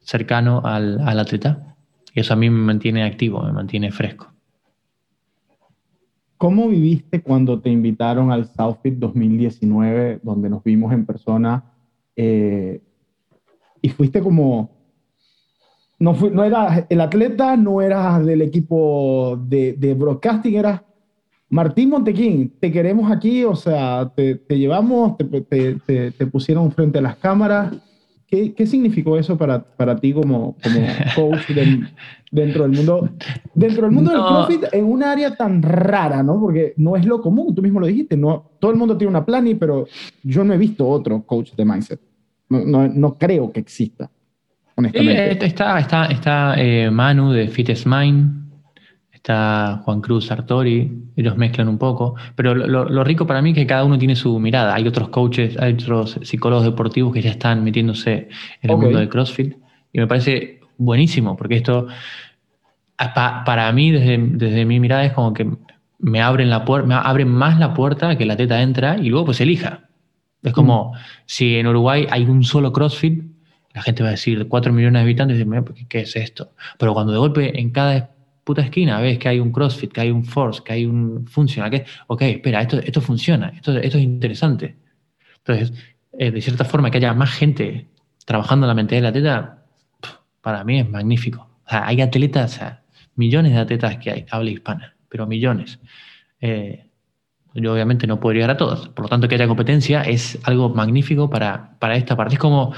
cercano al, al atleta. Y eso a mí me mantiene activo, me mantiene fresco. ¿Cómo viviste cuando te invitaron al Southfit 2019, donde nos vimos en persona? Eh, y fuiste como, no, no eras el atleta, no eras del equipo de, de broadcasting, eras Martín Montequín, te queremos aquí, o sea, te, llevamos, te, pusieron frente a las cámaras. ¿qué, qué significó eso para, para ti como, como coach dentro del mundo, dentro del mundo del CrossFit en un área tan rara, ¿no? Porque no es lo común, tú mismo lo dijiste, no, todo el mundo tiene una plani, pero yo no he visto otro coach de mindset. No, no, no creo que exista, honestamente. está está, está eh, Manu de Fitness Mind, está Juan Cruz Sartori, ellos mezclan un poco, pero lo, rico para mí es que cada uno tiene su mirada. Hay otros coaches, hay otros psicólogos deportivos que ya están metiéndose en el mundo del CrossFit y me parece buenísimo, porque esto para mí desde, desde, mi mirada es como que me abren la puerta, me abren más la puerta que la teta entra y luego pues elija. Es como mm. si en Uruguay hay un solo CrossFit, la gente va a decir 4 millones de habitantes, y ¿qué es esto? Pero cuando de golpe en cada puta esquina ves que hay un CrossFit, que hay un Force, que hay un Functional, que, ok, espera, esto, esto funciona, esto, esto es interesante. Entonces, eh, de cierta forma, que haya más gente trabajando en la mentalidad de la teta, para mí es magnífico. Hay atletas, millones de atletas que hay, habla hispana, pero millones. Eh, yo obviamente no puedo llegar a todos. Por lo tanto, que haya competencia es algo magnífico para, para esta parte. Es como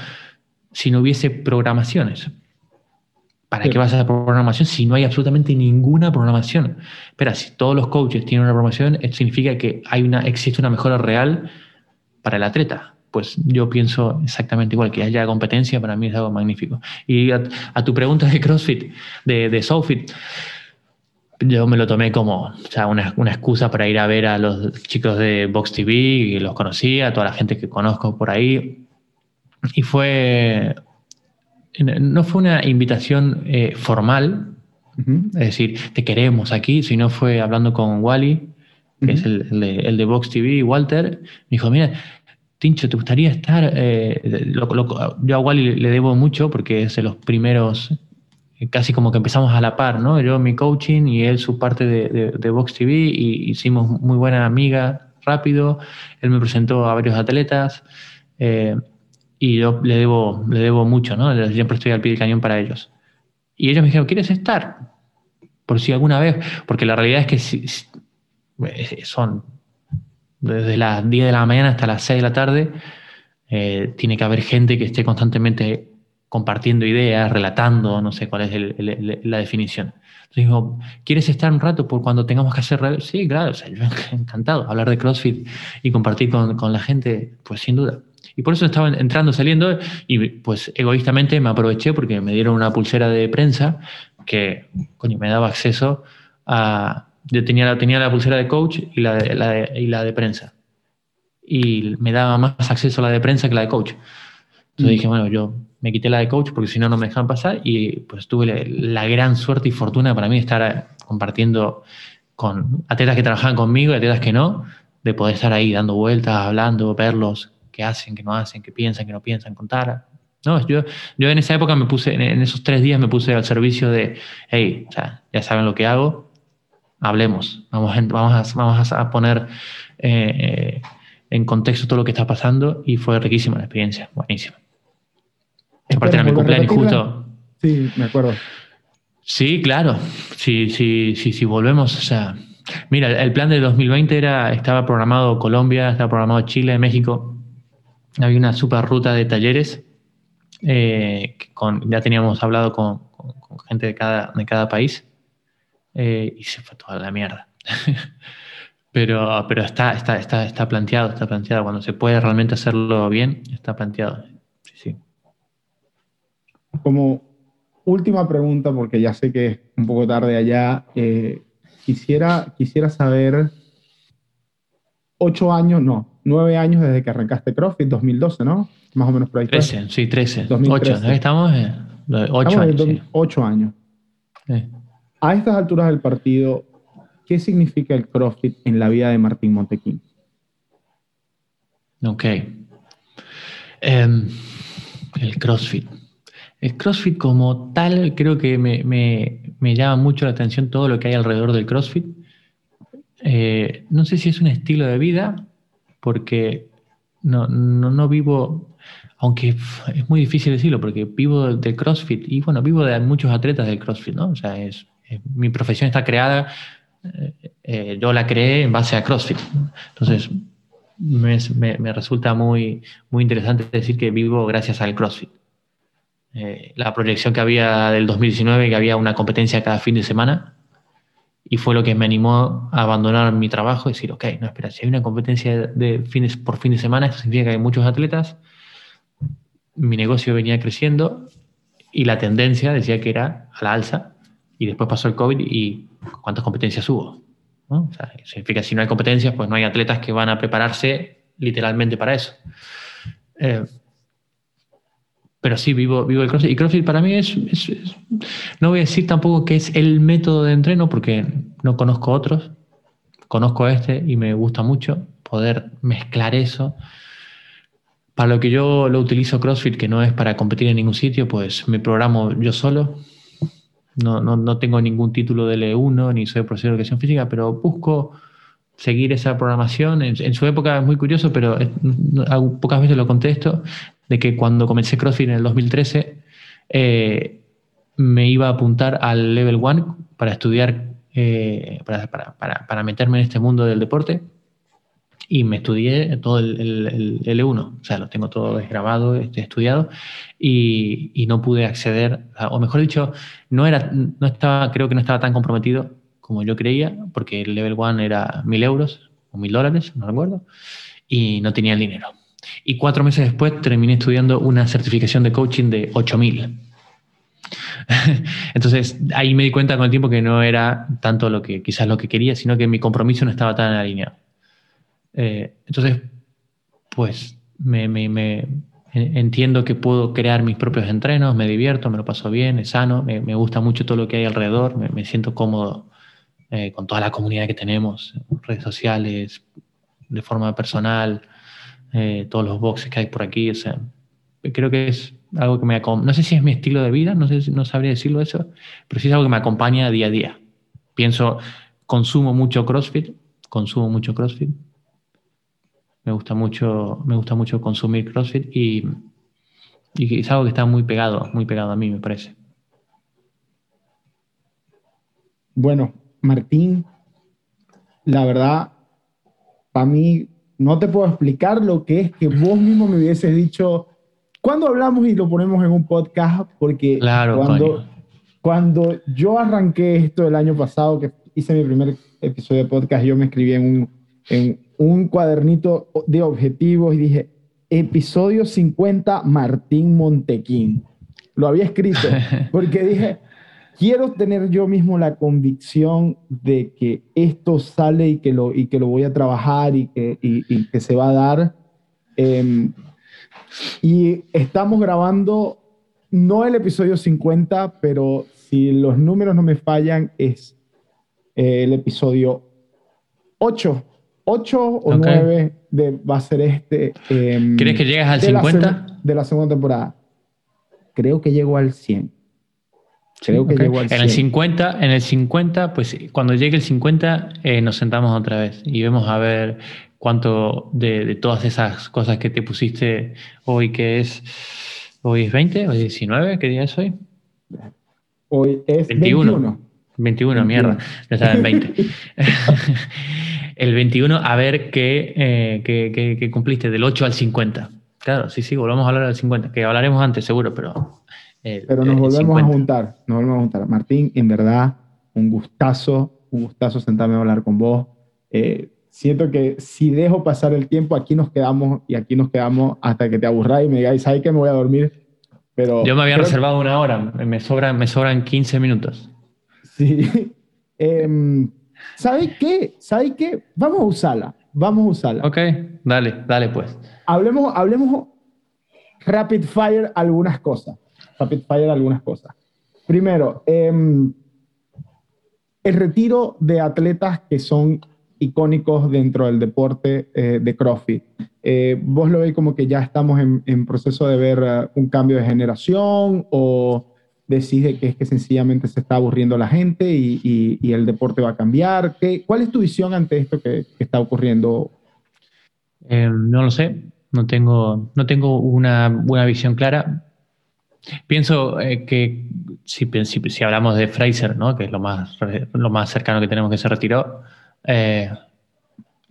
si no hubiese programaciones. ¿Para qué vas a programación si no hay absolutamente ninguna programación? Pero si todos los coaches tienen una programación, significa que hay una, existe una mejora real para el atleta. Pues yo pienso exactamente igual, que haya competencia para mí es algo magnífico. Y a, tu pregunta de CrossFit, de, de SoFit, yo me lo tomé como una, una, excusa para ir a ver a los chicos de Box TV, y los conocía, a toda la gente que conozco por ahí. Y fue no fue una invitación eh, formal, es decir, te queremos aquí, sino fue hablando con Wally, que es el, de, el, de, Vox TV, Walter, me dijo, mira, Tincho, ¿te gustaría estar? Eh, yo a Wally le debo mucho porque es de los primeros, eh, casi como que empezamos a la par, ¿no? Yo mi coaching y él su parte de, de, Vox TV y hicimos muy buena amiga rápido, él me presentó a varios atletas y yo le debo, le debo mucho, ¿no? Siempre estoy al pie del cañón para ellos. Y ellos me dijeron, ¿quieres estar? Por si alguna vez, porque la realidad es que eh, son desde las 10 de la mañana hasta las 6 de la tarde, eh, tiene que haber gente que esté constantemente compartiendo ideas, relatando, no sé cuál es la definición. Entonces digo, ¿quieres estar un rato por cuando tengamos que hacer? Sí, claro, o sea, yo <laughs> encantado. Hablar de CrossFit y compartir con, con la gente, pues sin duda. Y por eso estaba entrando, saliendo, y pues egoístamente me aproveché porque me dieron una pulsera de prensa que, coño, me daba acceso a... Yo tenía, la, tenía la pulsera de coach y la de, la y la de prensa. Y me daba más acceso a la de prensa que la de coach. Entonces mm. dije, bueno, yo me quité la de coach porque si no, no me dejan pasar y pues tuve la, gran suerte y fortuna para mí de estar compartiendo con atletas que trabajaban conmigo y atletas que no, de poder estar ahí dando vueltas, hablando, verlos, qué hacen, qué no hacen, qué piensan, qué no piensan, contar. No, yo, yo en esa época me puse, en esos tres días me puse al servicio de, hey, ya saben lo que hago, hablemos, vamos, vamos, a, vamos a poner eh, en contexto todo lo que está pasando y fue riquísima la experiencia, buenísima. Aparte era mi cumpleaños justo. Sí, me acuerdo. Sí, claro. Sí, sí, sí, sí, volvemos, o sea, mira, el plan de 2020 era, estaba programado Colombia, estaba programado Chile, México, había una super ruta de talleres. Eh, con, ya teníamos hablado con, gente de cada, de cada país eh, y se fue toda la mierda. <laughs> pero pero está, está, está, está planteado, está planteado. Cuando se puede realmente hacerlo bien, está planteado. Sí, sí. Como última pregunta, porque ya sé que es un poco tarde allá, eh, quisiera, quisiera saber, ocho años, no, nueve años desde que arrancaste CrossFit, 2012, ¿no? Más o menos por ahí. 13, sí, 13. 2013. 8, estamos en ocho años. Ocho años. A estas alturas del partido, ¿qué significa el CrossFit en la vida de Martín Montequín? Ok. Em, el CrossFit. El CrossFit como tal, creo que me, me, me, llama mucho la atención todo lo que hay alrededor del CrossFit. Eh, no sé si es un estilo de vida porque no, no, vivo, aunque es muy difícil decirlo, porque vivo del CrossFit y bueno, vivo de muchos atletas del CrossFit, ¿no? O sea, es, mi profesión está creada, eh, eh, yo la creé en base a CrossFit. Entonces, me, me, resulta muy, muy interesante decir que vivo gracias al CrossFit. eh, la proyección que había del 2019, que había una competencia cada fin de semana, y fue lo que me animó a abandonar mi trabajo y decir, ok, no, espera, si hay una competencia de fines por fin de semana, eso significa que hay muchos atletas, mi negocio venía creciendo y la tendencia decía que era a la alza, y después pasó el COVID y ¿cuántas competencias hubo? ¿No? O sea, significa que si no hay competencias, pues no hay atletas que van a prepararse literalmente para eso. Eh, pero sí, vivo, vivo el CrossFit. Y CrossFit para mí es, No voy a decir tampoco que es el método de entreno, porque no conozco otros. Conozco este y me gusta mucho poder mezclar eso. Para lo que yo lo utilizo CrossFit, que no es para competir en ningún sitio, pues me programo yo solo. No, no, no tengo ningún título de L1 ni soy profesor de educación física, pero busco seguir esa programación. En, su época es muy curioso, pero pocas veces lo contesto, de que cuando comencé CrossFit en el 2013, eh, me iba a apuntar al Level 1 para estudiar, eh, para, para, para, meterme en este mundo del deporte. Y me estudié todo el, el, L1, o sea, lo tengo todo grabado, este, estudiado, y, y, no pude acceder, o mejor dicho, no, era, no estaba, creo que no estaba tan comprometido como yo creía, porque el level 1 era mil euros o mil dólares, no recuerdo, y no tenía el dinero. Y cuatro meses después terminé estudiando una certificación de coaching de 8000. <laughs> Entonces ahí me di cuenta con el tiempo que no era tanto lo que quizás lo que quería, sino que mi compromiso no estaba tan alineado. Eh, entonces, pues me, entiendo que puedo crear mis propios entrenos, me divierto, me lo paso bien, es sano, me, gusta mucho todo lo que hay alrededor, me, siento cómodo eh, con toda la comunidad que tenemos, redes sociales, de forma personal, eh, todos los boxes que hay por aquí. O creo que es algo que me acompaña. No sé si es mi estilo de vida, no, sé, no sabría decirlo eso, pero sí es algo que me acompaña día a día. Pienso, consumo mucho CrossFit, consumo mucho CrossFit. Me gusta mucho, me gusta mucho consumir CrossFit y, y es algo que está muy pegado, muy pegado a mí, me parece. Bueno, Martín, la verdad, para mí no te puedo explicar lo que es que vos mismo me hubieses dicho, cuando hablamos y lo ponemos en un podcast? Porque cuando, cuando yo arranqué esto el año pasado, que hice mi primer episodio de podcast, yo me escribí en un, en un cuadernito de objetivos y dije, episodio 50, Martín Montequín. Lo había escrito <laughs> porque dije, quiero tener yo mismo la convicción de que esto sale y que lo, y que lo voy a trabajar y que, y, que se va a dar. Em, y estamos grabando, no el episodio 50, pero si los números no me fallan, es eh, el episodio 8. 8 o 9 de, va a ser este. Eh, ¿Crees que llegas al 50? de la segunda temporada. Creo que llego al 100. Creo que llegó al En el 50, en el 50, pues cuando llegue el 50 eh, nos sentamos otra vez y vemos a ver cuánto de, todas esas cosas que te pusiste hoy, que es, hoy es 20, hoy es 19, ¿qué día es hoy? Hoy es 21. 21, mierda, ya saben 20. <laughs> el 21, a ver qué, eh, qué, qué, cumpliste, del 8 al 50. Claro, sí, sí, volvamos a hablar del 50, que hablaremos antes seguro, pero pero nos volvemos a juntar, nos volvemos a juntar. Martín, en verdad, un gustazo, un gustazo sentarme a hablar con vos. Eh, siento que si dejo pasar el tiempo, aquí nos quedamos y aquí nos quedamos hasta que te aburráis y me digáis, ¿sabes que me voy a dormir? Pero Yo me había reservado una hora, me sobran, me sobran 15 minutos. Sí. <laughs> eh, ¿Sabes qué? ¿Sabes qué? Vamos a usarla, vamos a usarla. Ok, dale, dale pues. Hablemos, hablemos rapid fire algunas cosas algunas cosas. Primero, em, el retiro de atletas que son icónicos dentro del deporte eh, de CrossFit. Eh, ¿Vos lo veis como que ya estamos en, proceso de ver eh, un cambio de generación o decís que es que sencillamente se está aburriendo la gente y, el deporte va a cambiar? ¿Qué, ¿Cuál es tu visión ante esto que, está ocurriendo? no lo sé, no tengo, no tengo una, una visión clara. Pienso eh, que si, si, hablamos de Fraser, ¿no? que es lo más, lo más cercano que tenemos que se retiró, eh,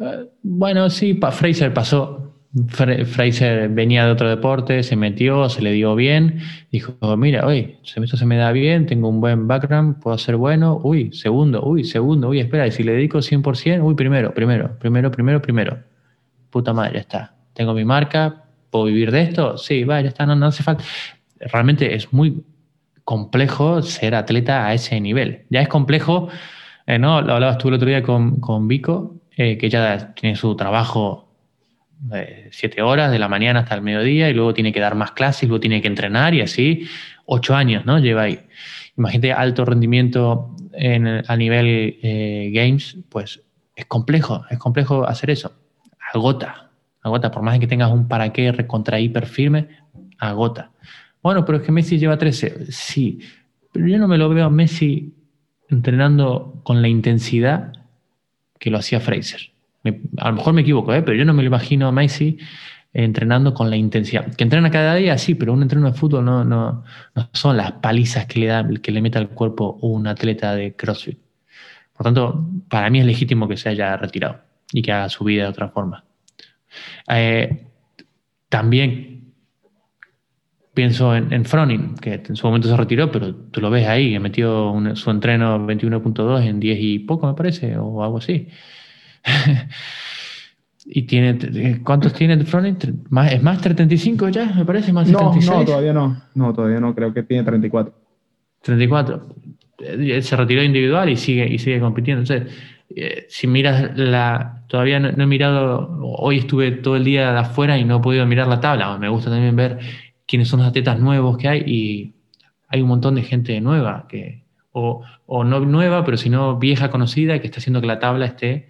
eh, bueno, sí, Fraser pasó, Fraser venía de otro deporte, se metió, se le dio bien, dijo, mira, esto se me da bien, tengo un buen background, puedo ser bueno, uy, segundo, uy, segundo, uy, espera, y si le dedico 100%, uy, primero, primero, primero, primero, primero. Puta madre, ya está. Tengo mi marca, ¿puedo vivir de esto? Sí, va, ya está, no, no hace falta. Realmente es muy complejo ser atleta a ese nivel. Ya es complejo, eh, ¿no? Lo hablabas tú el otro día con, con Vico, eh, que ya tiene su trabajo siete horas de la mañana hasta el mediodía y luego tiene que dar más clases, luego tiene que entrenar y así ocho años, ¿no? Lleva ahí. Imagínate alto rendimiento en, a nivel eh, games, pues es complejo, es complejo hacer eso. Agota, agota, por más que tengas un para qué recontra hiper firme, agota. Bueno, pero es que Messi lleva 13, sí, pero yo no me lo veo a Messi entrenando con la intensidad que lo hacía Fraser a lo mejor me equivoco, ¿eh? pero yo no me lo imagino a Messi entrenando con la intensidad. Que entrena cada día, sí, pero un entreno de fútbol no, no, no son las palizas que le, da, que le mete al cuerpo un atleta de CrossFit. Por tanto, para mí es legítimo que se haya retirado y que haga su vida de otra forma. Eh, también pienso en, en, Froning, que en su momento se retiró, pero tú lo ves ahí, que metió su entreno 21.2 en 10 y poco, me parece, o algo así. <laughs> y tiene, ¿cuántos tiene el frontend? ¿Es más 35 ya? Me parece, más no, No, todavía no. No, todavía no. Creo que tiene 34. 34. Se retiró individual y sigue, y sigue compitiendo. Entonces, eh, si miras la. Todavía no, he mirado. Hoy estuve todo el día de afuera y no he podido mirar la tabla. Me gusta también ver quiénes son los atletas nuevos que hay y hay un montón de gente nueva que. O, o no nueva, pero sino vieja conocida que está haciendo que la tabla esté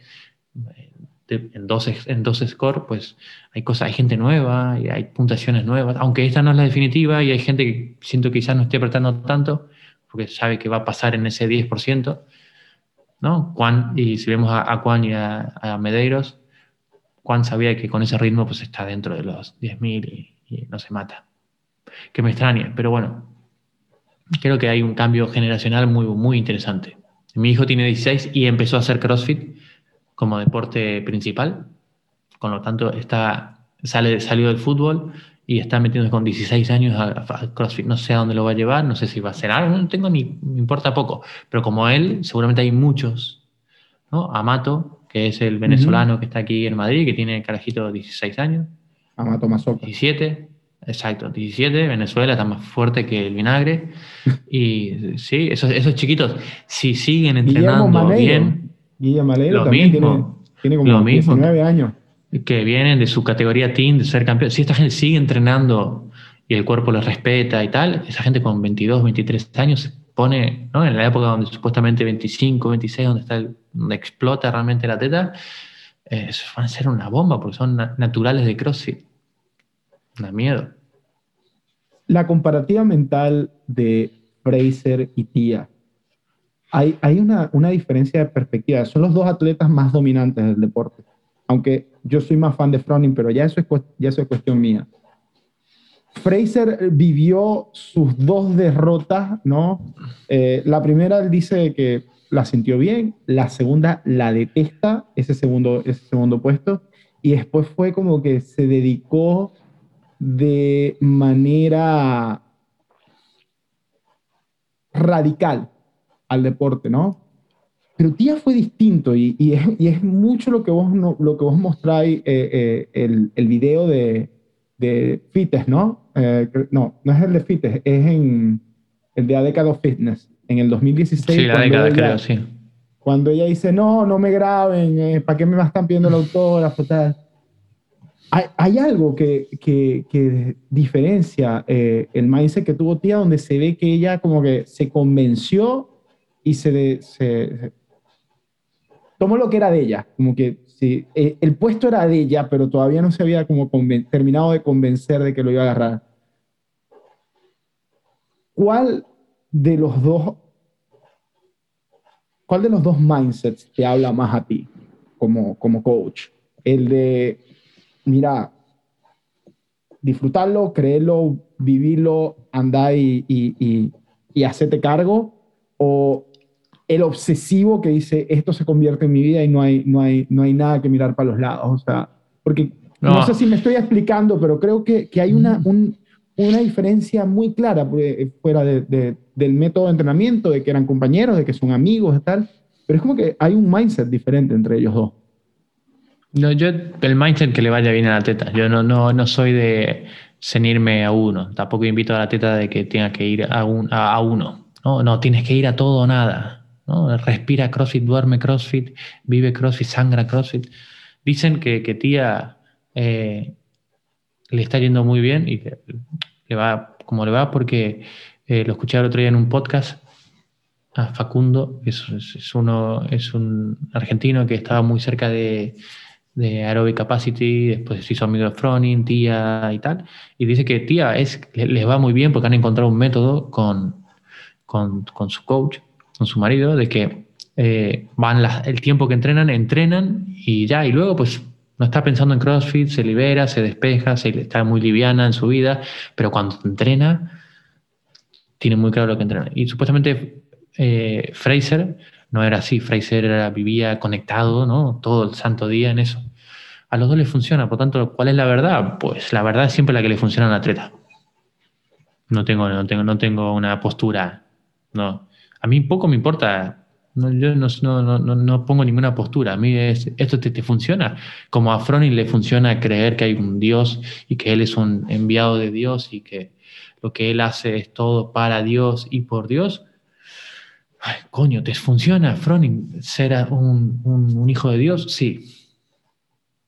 en dos, en dos score, pues hay cosas, hay gente nueva y hay puntuaciones nuevas, aunque esta no es la definitiva y hay gente que siento que quizás no esté apretando tanto porque sabe que va a pasar en ese 10%, ¿no? Juan, y si vemos a, Juan y a, Medeiros, Juan sabía que con ese ritmo pues está dentro de los 10.000 y, y no se mata. Que me extraña, pero bueno, creo que hay un cambio generacional muy, muy interesante. Mi hijo tiene 16 y empezó a hacer CrossFit como deporte principal. Con lo tanto, está, sale, salió del fútbol y está metiéndose con 16 años al CrossFit. No sé a dónde lo va a llevar, no sé si va a ser algo, no tengo ni, me importa poco. Pero como él, seguramente hay muchos. ¿no? Amato, que es el venezolano que está aquí en Madrid, que tiene carajito 16 años. Amato Mazoca. 17. Exacto, 17, Venezuela está más fuerte que el vinagre. <laughs> Y sí, esos, esos chiquitos, si siguen entrenando bien, Guillermo Malero también tiene, como 19 años. Que vienen de su categoría team, de ser campeón. Si esta gente sigue entrenando y el cuerpo les respeta y tal, esa gente con 22, 23 años se pone, ¿no? En la época donde supuestamente 25, 26, donde, está donde explota realmente la teta, eh, van a ser una bomba porque son naturales de CrossFit. Da miedo. La comparativa mental de Fraser y Tía hay, hay una, una, diferencia de perspectiva. Son los dos atletas más dominantes del deporte. Aunque yo soy más fan de Froning, pero ya eso es, ya eso es cuestión mía. Fraser vivió sus dos derrotas, ¿no? Eh, la primera él dice que la sintió bien, la segunda la detesta, ese segundo, ese segundo puesto, y después fue como que se dedicó de manera radical al deporte, ¿no? Pero Tía fue distinto y, y, es, y es, mucho lo que vos, no, lo que vos mostráis, eh, eh, el, el, video de, de Fites, ¿no? Eh, no, no es el de Fites, es en el de Adecado Fitness, en el 2016. Sí, la década, creo, sí. Cuando ella dice, no, no me graben, ¿para qué me están pidiendo el autógrafo? Tal? Hay, algo que, diferencia el mindset que tuvo Tía, donde se ve que ella como que se convenció y se, se, tomó lo que era de ella, como que eh, el puesto era de ella, pero todavía no se había como terminado de convencer de que lo iba a agarrar. ¿Cuál de los dos, cuál de los dos mindsets te habla más a ti como, como coach? El de, mira, disfrutarlo, creerlo, vivirlo, andar y, y, y, y hacerte cargo, o el obsesivo que dice, esto se convierte en mi vida y no hay, no hay, no hay nada que mirar para los lados. O sea, porque No. sé si me estoy explicando, pero creo que, que hay una, una diferencia muy clara eh, fuera de, del método de entrenamiento, de que eran compañeros, de que son amigos y tal, pero es como que hay un mindset diferente entre ellos dos. No, yo, el mindset que le vaya bien a la teta. Yo no, no, no soy de cenirme a uno. Tampoco invito a la teta de que tenga que ir a, un, a, uno. No, no, tienes que ir a todo o nada. ¿no? Respira CrossFit, duerme CrossFit, vive CrossFit, sangra CrossFit. Dicen que, que tía eh, le está yendo muy bien y le va como le va porque eh, lo escuché el otro día en un podcast a Facundo, que es, uno, es un argentino que estaba muy cerca de, de Aerobic Capacity, después se hizo amigo de Froning, Tía y tal, y dice que Tía es, les va muy bien porque han encontrado un método con, con, con su coach, con su marido, de que eh, van el tiempo que entrenan, entrenan y ya, y luego pues no está pensando en CrossFit, se libera, se despeja, se, está muy liviana en su vida, pero cuando entrena, tiene muy claro lo que entrena. Y supuestamente eh, Fraser no era así, Fraser vivía conectado ¿no? todo el santo día en eso. A los dos les funciona, por tanto, ¿cuál es la verdad? Pues la verdad es siempre la que le funciona al atleta. No tengo, no tengo, no tengo una postura. No. A mí poco me importa no, yo no, pongo ninguna postura. A mí es, esto te, funciona. Como a Froning le funciona creer que hay un Dios y que Él es un enviado de Dios y que lo que Él hace es todo para Dios y por Dios. Ay, coño, ¿te funciona, Froning, ser un, un hijo de Dios? Sí.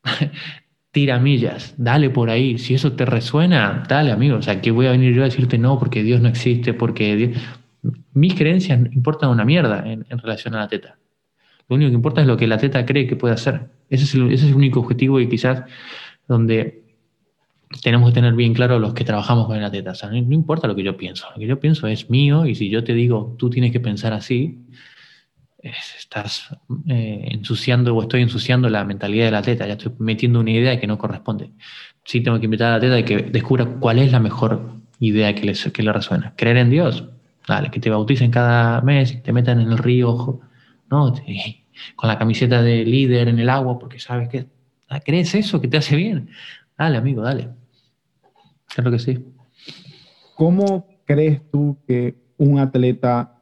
<laughs> Tira millas, dale por ahí. Si eso te resuena, dale, amigo. O sea, que voy a venir yo a decirte no porque Dios no existe, porque Dios mis creencias importan una mierda en, relación a la teta. Lo único que importa es lo que la teta cree que puede hacer. Ese es el único objetivo y quizás donde tenemos que tener bien claro los que trabajamos con. O sea, no, importa lo que yo pienso. Lo que yo pienso es mío y si yo te digo, tú tienes que pensar así, estás eh, ensuciando o estoy ensuciando la mentalidad de la teta. Ya estoy metiendo una idea que no corresponde. Sí tengo que invitar a la teta a que descubra cuál es la mejor idea que le, que le resuena. Creer en Dios, Dale, que te bauticen cada mes, te metan en el río, ¿no? con la camiseta de líder en el agua, porque sabes que ah, crees eso, que te hace bien. Dale, amigo, dale. Claro que sí. ¿Cómo crees tú que un atleta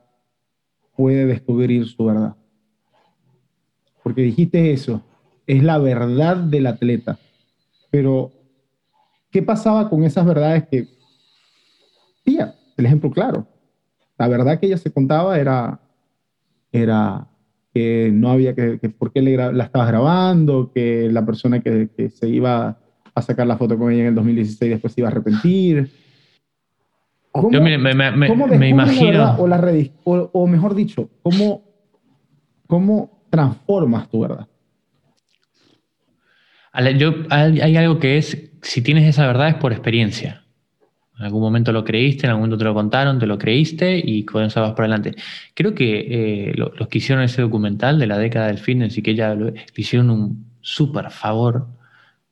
puede descubrir su verdad? Porque dijiste eso, es la verdad del atleta. Pero, ¿qué pasaba con esas verdades que, tía, el ejemplo claro, la verdad que ella se contaba era, era que no había que, que por qué le, la estabas grabando, que la persona que, que, se iba a sacar la foto con ella en el 2016 después se iba a arrepentir. Yo me, me, me, imagino... o, la o, o, mejor dicho, ¿cómo, ¿cómo transformas tu verdad? Yo, hay algo que es, si tienes esa verdad es por experiencia. En algún momento lo creíste, en algún momento te lo contaron, te lo creíste y con eso vas por adelante. Creo que eh, los que hicieron ese documental de la década del fitness y que ya le hicieron un súper favor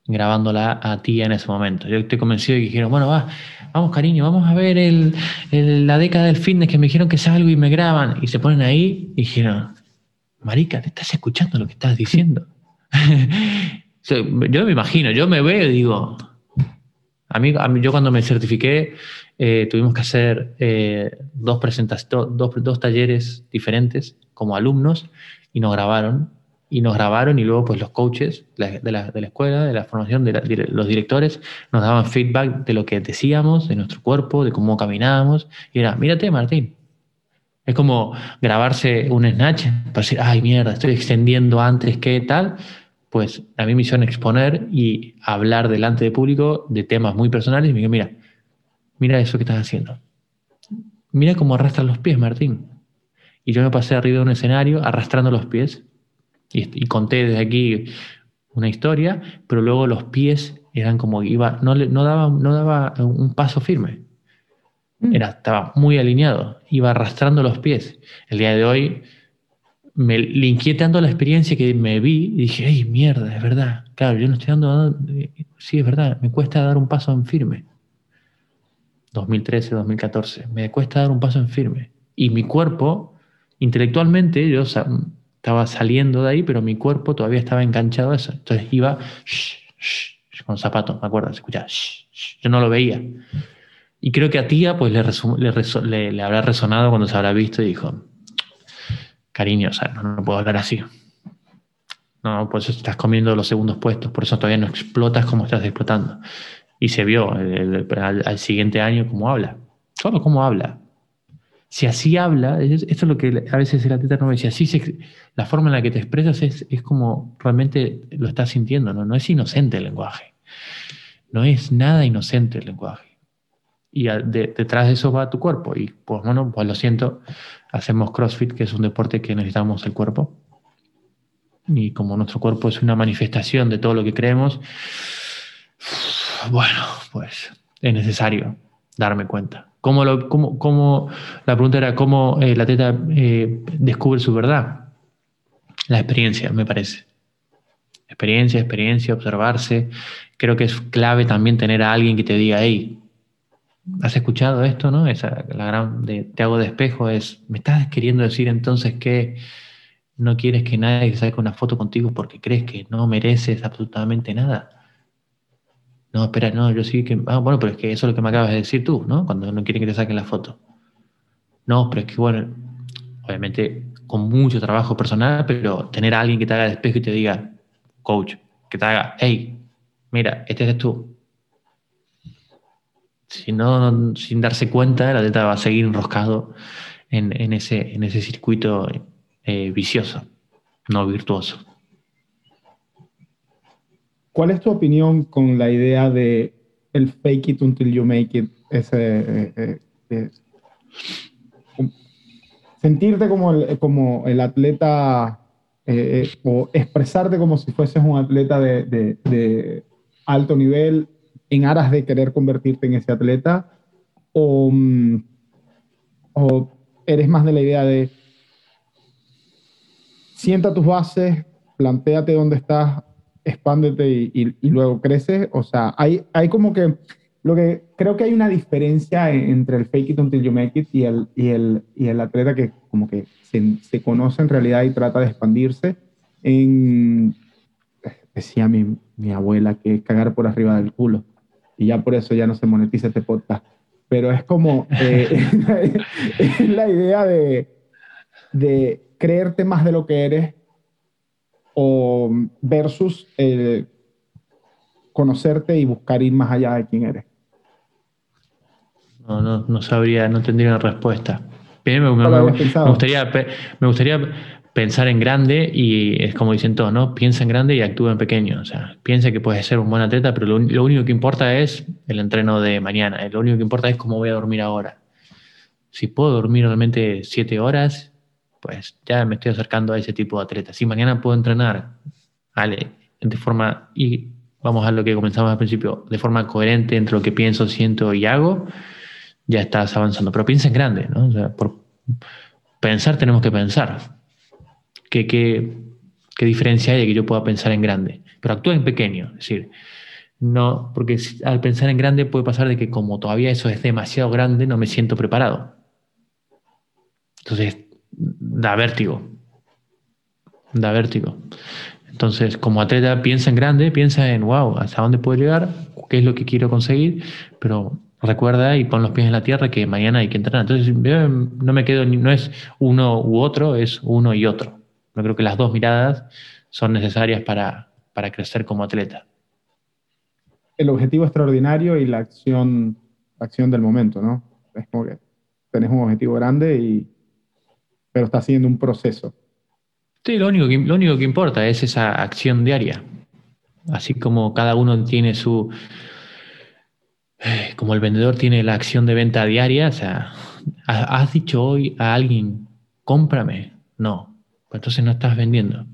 grabándola a ti en ese momento. Yo estoy convencido de que dijeron, bueno, va, vamos cariño, vamos a ver la década del fitness que me dijeron que salgo y me graban. Y se ponen ahí y dijeron, marica, te estás escuchando lo que estás diciendo. <laughs> yo me imagino, yo me veo y digo, a mí, yo cuando me certifiqué eh, tuvimos que hacer eh, dos, presentaciones, dos, dos, talleres diferentes como alumnos y nos grabaron. Y nos grabaron y luego pues los coaches de la, de la escuela, de la formación, de, los directores, nos daban feedback de lo que decíamos, de nuestro cuerpo, de cómo caminábamos. Y era, mírate Martín, es como grabarse un snatch para decir, ay mierda, estoy extendiendo antes que tal pues a mi misión es exponer y hablar delante de público de temas muy personales y me digo, mira, mira eso que estás haciendo. Mira cómo arrastran los pies, Martín. Y yo me pasé arriba de un escenario arrastrando los pies y, conté desde aquí una historia, pero luego los pies eran como iba, no, no, daba, no daba un paso firme. Mm. Era, estaba muy alineado, iba arrastrando los pies. El día de hoy me linké tanto la experiencia que me vi y dije, ¡ay, mierda! Es verdad. Claro, yo no estoy dando. Sí, es verdad, me cuesta dar un paso en firme. 2013, 2014. Me cuesta dar un paso en firme. Y mi cuerpo, intelectualmente, yo estaba saliendo de ahí, pero mi cuerpo todavía estaba enganchado a eso. Entonces iba con zapatos, me acuerdo, se escuchaba, yo no lo veía. Y creo que a tía pues le, habrá resonado cuando se habrá visto y dijo, cariño, o sea, no, puedo hablar así. No, por eso estás comiendo los segundos puestos, por eso todavía no explotas como estás explotando. Y se vio al, siguiente año cómo habla. Solo cómo habla. Si así habla, esto es lo que a veces el atleta no dice, así la forma en la que te expresas es, es como realmente lo estás sintiendo, ¿no? no es inocente el lenguaje. No es nada inocente el lenguaje y detrás de eso va tu cuerpo. Y pues bueno, pues lo siento, hacemos CrossFit, que es un deporte que necesitamos el cuerpo. Y como nuestro cuerpo es una manifestación de todo lo que creemos, bueno, pues es necesario darme cuenta. ¿Cómo la pregunta era cómo eh, la teta eh, descubre su verdad. La experiencia, me parece. Experiencia, experiencia, observarse. Creo que es clave también tener a alguien que te diga, hey, has escuchado esto, ¿no? Esa, la gran de te hago de espejo es, ¿me estás queriendo decir entonces que no quieres que nadie saque una foto contigo porque crees que no mereces absolutamente nada? No, espera, no, yo sí que... Ah, bueno, pero es que eso es lo que me acabas de decir tú, ¿no? Cuando no quieren que te saquen la foto. No, pero es que, bueno, obviamente con mucho trabajo personal, pero tener a alguien que te haga de espejo y te diga, coach, que te haga, hey, mira, este eres tú, si no, sin darse cuenta, el atleta va a seguir enroscado en, ese, en ese circuito eh, vicioso, no virtuoso. ¿Cuál es tu opinión con la idea de el fake it until you make it? Ese, eh, eh, sentirte como el, atleta o expresarte como si fueses un atleta de, de alto nivel en aras de querer convertirte en ese atleta? ¿O, mm, o eres más de la idea de sienta tus bases, planteate dónde estás, expándete y, luego creces? O sea, hay, hay como que lo que creo que hay una diferencia entre el fake it until you make it y el, y el, y el atleta que como que se, se, conoce en realidad y trata de expandirse en, decía mi, mi abuela, que es cagar por arriba del culo y ya por eso ya no se monetiza este podcast. Pero es como, eh, <laughs> es la idea de, de, creerte más de lo que eres o versus conocerte y buscar ir más allá de quién eres. No, no, no sabría, no tendría una respuesta. Me, me, me, gustaría, me gustaría pensar en grande y es como dicen todos, ¿no? Piensa en grande y actúa en pequeño. O sea, piensa que puedes ser un buen atleta, pero lo, único que importa es el entreno de mañana. Lo único que importa es cómo voy a dormir ahora. Si puedo dormir realmente siete horas, pues ya me estoy acercando a ese tipo de atleta. Si mañana puedo entrenar, vale, de forma, y vamos a lo que comenzamos al principio, de forma coherente entre lo que pienso, siento y hago, ya estás avanzando. Pero piensa en grande, ¿no? Por pensar tenemos que pensar qué, qué, diferencia hay de que yo pueda pensar en grande. Pero actúa en pequeño, es decir, no, porque al pensar en grande puede pasar de que como todavía eso es demasiado grande, no me siento preparado. Entonces, da vértigo. Da vértigo. Entonces, como atleta, piensa en grande, piensa en, wow, ¿hasta dónde puedo llegar? ¿Qué es lo que quiero conseguir? Pero recuerda y pon los pies en la tierra que mañana hay que entrenar. Entonces, no me quedo, no es uno u otro, es uno y otro. Yo creo que las dos miradas son necesarias para, para crecer como atleta. El objetivo extraordinario y la acción, acción del momento, ¿no? Es como que tenés un objetivo grande, y, pero está haciendo un proceso. Sí, lo único, que, lo único que importa es esa acción diaria. Así como cada uno tiene su, eh, como el vendedor tiene la acción de venta diaria, o sea, ¿has dicho hoy a alguien, cómprame? No, entonces no estás vendiendo.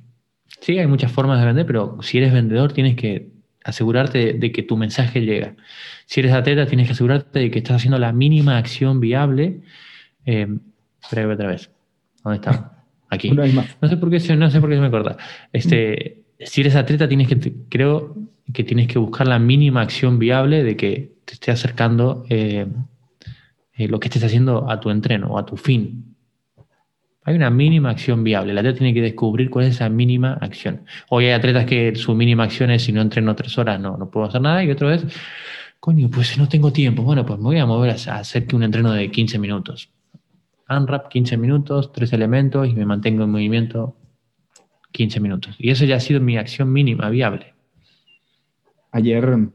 Sí, hay muchas formas de vender, pero si eres vendedor tienes que asegurarte de, que tu mensaje llega. Si eres atleta tienes que asegurarte de que estás haciendo la mínima acción viable. Eh, otra vez. ¿Dónde está? Aquí. No sé por qué, no sé por qué se me corta. Este, si eres atleta tienes que, creo que tienes que buscar la mínima acción viable de que te esté acercando eh, eh, lo que estés haciendo a tu entreno o a tu fin Hay una mínima acción viable. El atleta tiene que descubrir cuál es esa mínima acción. Hoy hay atletas que su mínima acción es si no entreno tres horas no, no puedo hacer nada. Y otra vez, coño, pues no tengo tiempo. Bueno, pues me voy a mover a hacer que un entreno de 15 minutos. Unwrap 15 minutos, tres elementos y me mantengo en movimiento 15 minutos. Y eso ya ha sido mi acción mínima viable. Ayer,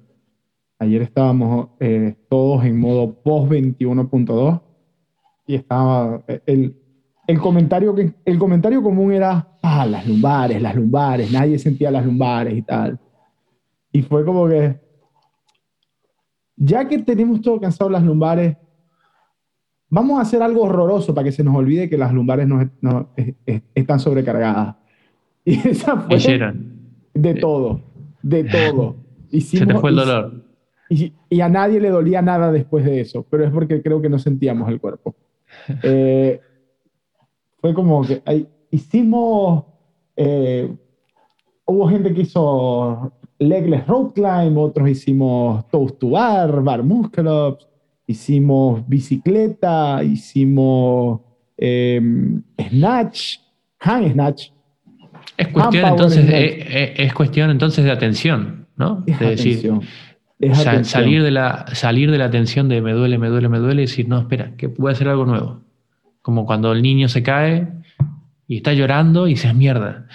ayer estábamos eh, todos en modo post 21.2 y estaba el, el, comentario que, el comentario común era, ah, las lumbares, las lumbares, nadie sentía las lumbares y tal. Y fue como que, ya que tenemos todo cansado las lumbares, vamos a hacer algo horroroso para que se nos olvide que las lumbares no, no están sobrecargadas. <laughs> Y esa fue de todo, de todo. <laughs> Se te fue el dolor. Y, y, a nadie le dolía nada después de eso, pero es porque creo que no sentíamos el cuerpo. <laughs> Eh, fue como que hicimos, eh, hubo gente que hizo legless rope climb, otros hicimos toast to bar, bar muscle ups, hicimos bicicleta, hicimos em, snatch, hand snatch. Es cuestión, entonces, eh, eh, es, cuestión entonces de atención, ¿no? Es decir, salir, de la, salir de la atención de me duele, me duele, me duele y decir, no, espera, que puede hacer algo nuevo. Como cuando el niño se cae y está llorando y se mierda.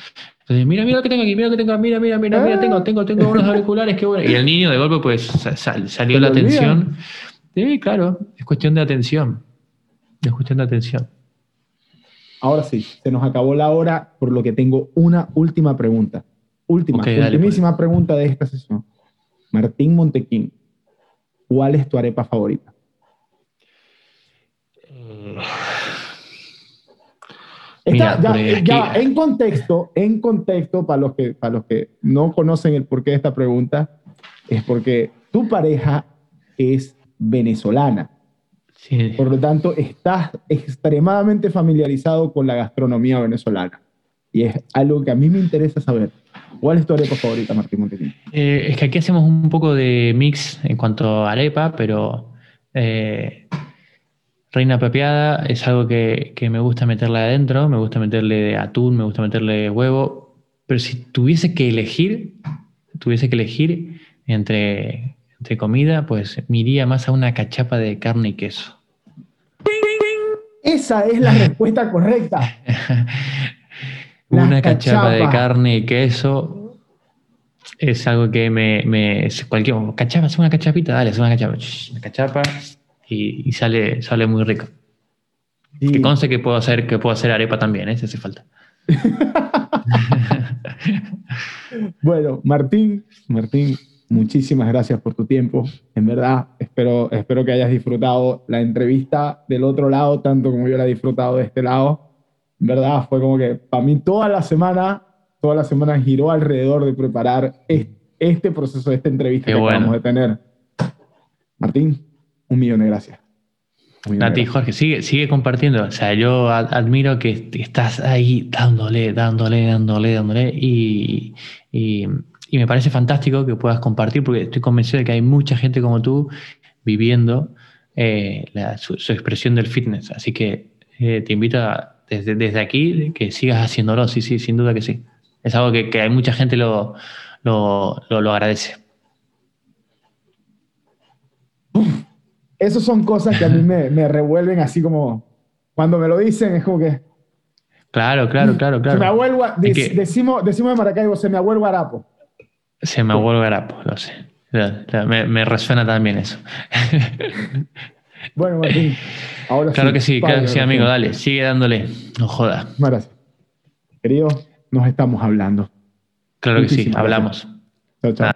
Entonces, mira, mira lo que tengo aquí, mira lo que tengo, mira, mira, mira, mira, tengo, tengo, tengo unos auriculares, qué bueno. Y el niño de golpe, pues, salió la atención. Sí, claro, es cuestión de atención. Es cuestión de atención. Ahora sí, se nos acabó la hora, por lo que tengo una última pregunta. Última, ultimísima pues. pregunta de esta sesión. Martín Montequín, ¿cuál es tu arepa favorita? ya, en contexto, en contexto, para los, que, para los que no conocen el porqué de esta pregunta, es porque tu pareja es venezolana. Por lo tanto, estás extremadamente familiarizado con la gastronomía venezolana. Y es algo que a mí me interesa saber. ¿Cuál es tu arepa favorita, Martín Montesín? Eh, es que aquí hacemos un poco de mix en cuanto a arepa, pero eh, reina pepeada es algo que, que, me gusta meterle adentro, me gusta meterle atún, me gusta meterle huevo, pero si tuviese que elegir, tuviese que elegir entre entre comida, pues me iría más a una cachapa de carne y queso. Esa es la respuesta correcta. <laughs> una cachapa de carne y queso es algo que me. me cualquier, cachapa, es una cachapita, dale, es una cachapa. Una cachapa y, sale, sale muy rico. Que conste que puedo hacer, que puedo hacer arepa también, ¿eh? si hace falta. <laughs> bueno, Martín, Martín, muchísimas gracias por tu tiempo. En verdad, espero, espero que hayas disfrutado la entrevista del otro lado, tanto como yo la he disfrutado de este lado. En verdad, fue como que para mí toda la semana, toda la semana giró alrededor de preparar este, proceso, de esta entrevista que vamos a tener. Martín, un millón de gracias. Nati, Jorge, sigue, sigue compartiendo. O sea, yo admiro que estás ahí dándole, dándole, dándole, dándole. y, y me parece fantástico que puedas compartir, porque estoy convencido de que hay mucha gente como tú viviendo eh, su, expresión del fitness. Así que eh, te invito desde, desde aquí que sigas haciéndolo, sí, sí, sin duda que sí. Es algo que, hay mucha gente lo, lo, lo, agradece. Esas son cosas que a mí me, <laughs> me, revuelven así como, cuando me lo dicen, es como que... Claro, claro, claro, claro. Se me abuelo, decimos, decimos de Maracaibo, se me abuelo Arapo. Se me vuelve a lo sé. Me, resuena también eso. bueno, Martín, ahora Claro que sí, claro que sí, amigo, dale, sigue dándole, no joda. Gracias. Querido, nos estamos hablando. Claro que sí, hablamos. Chao, chao.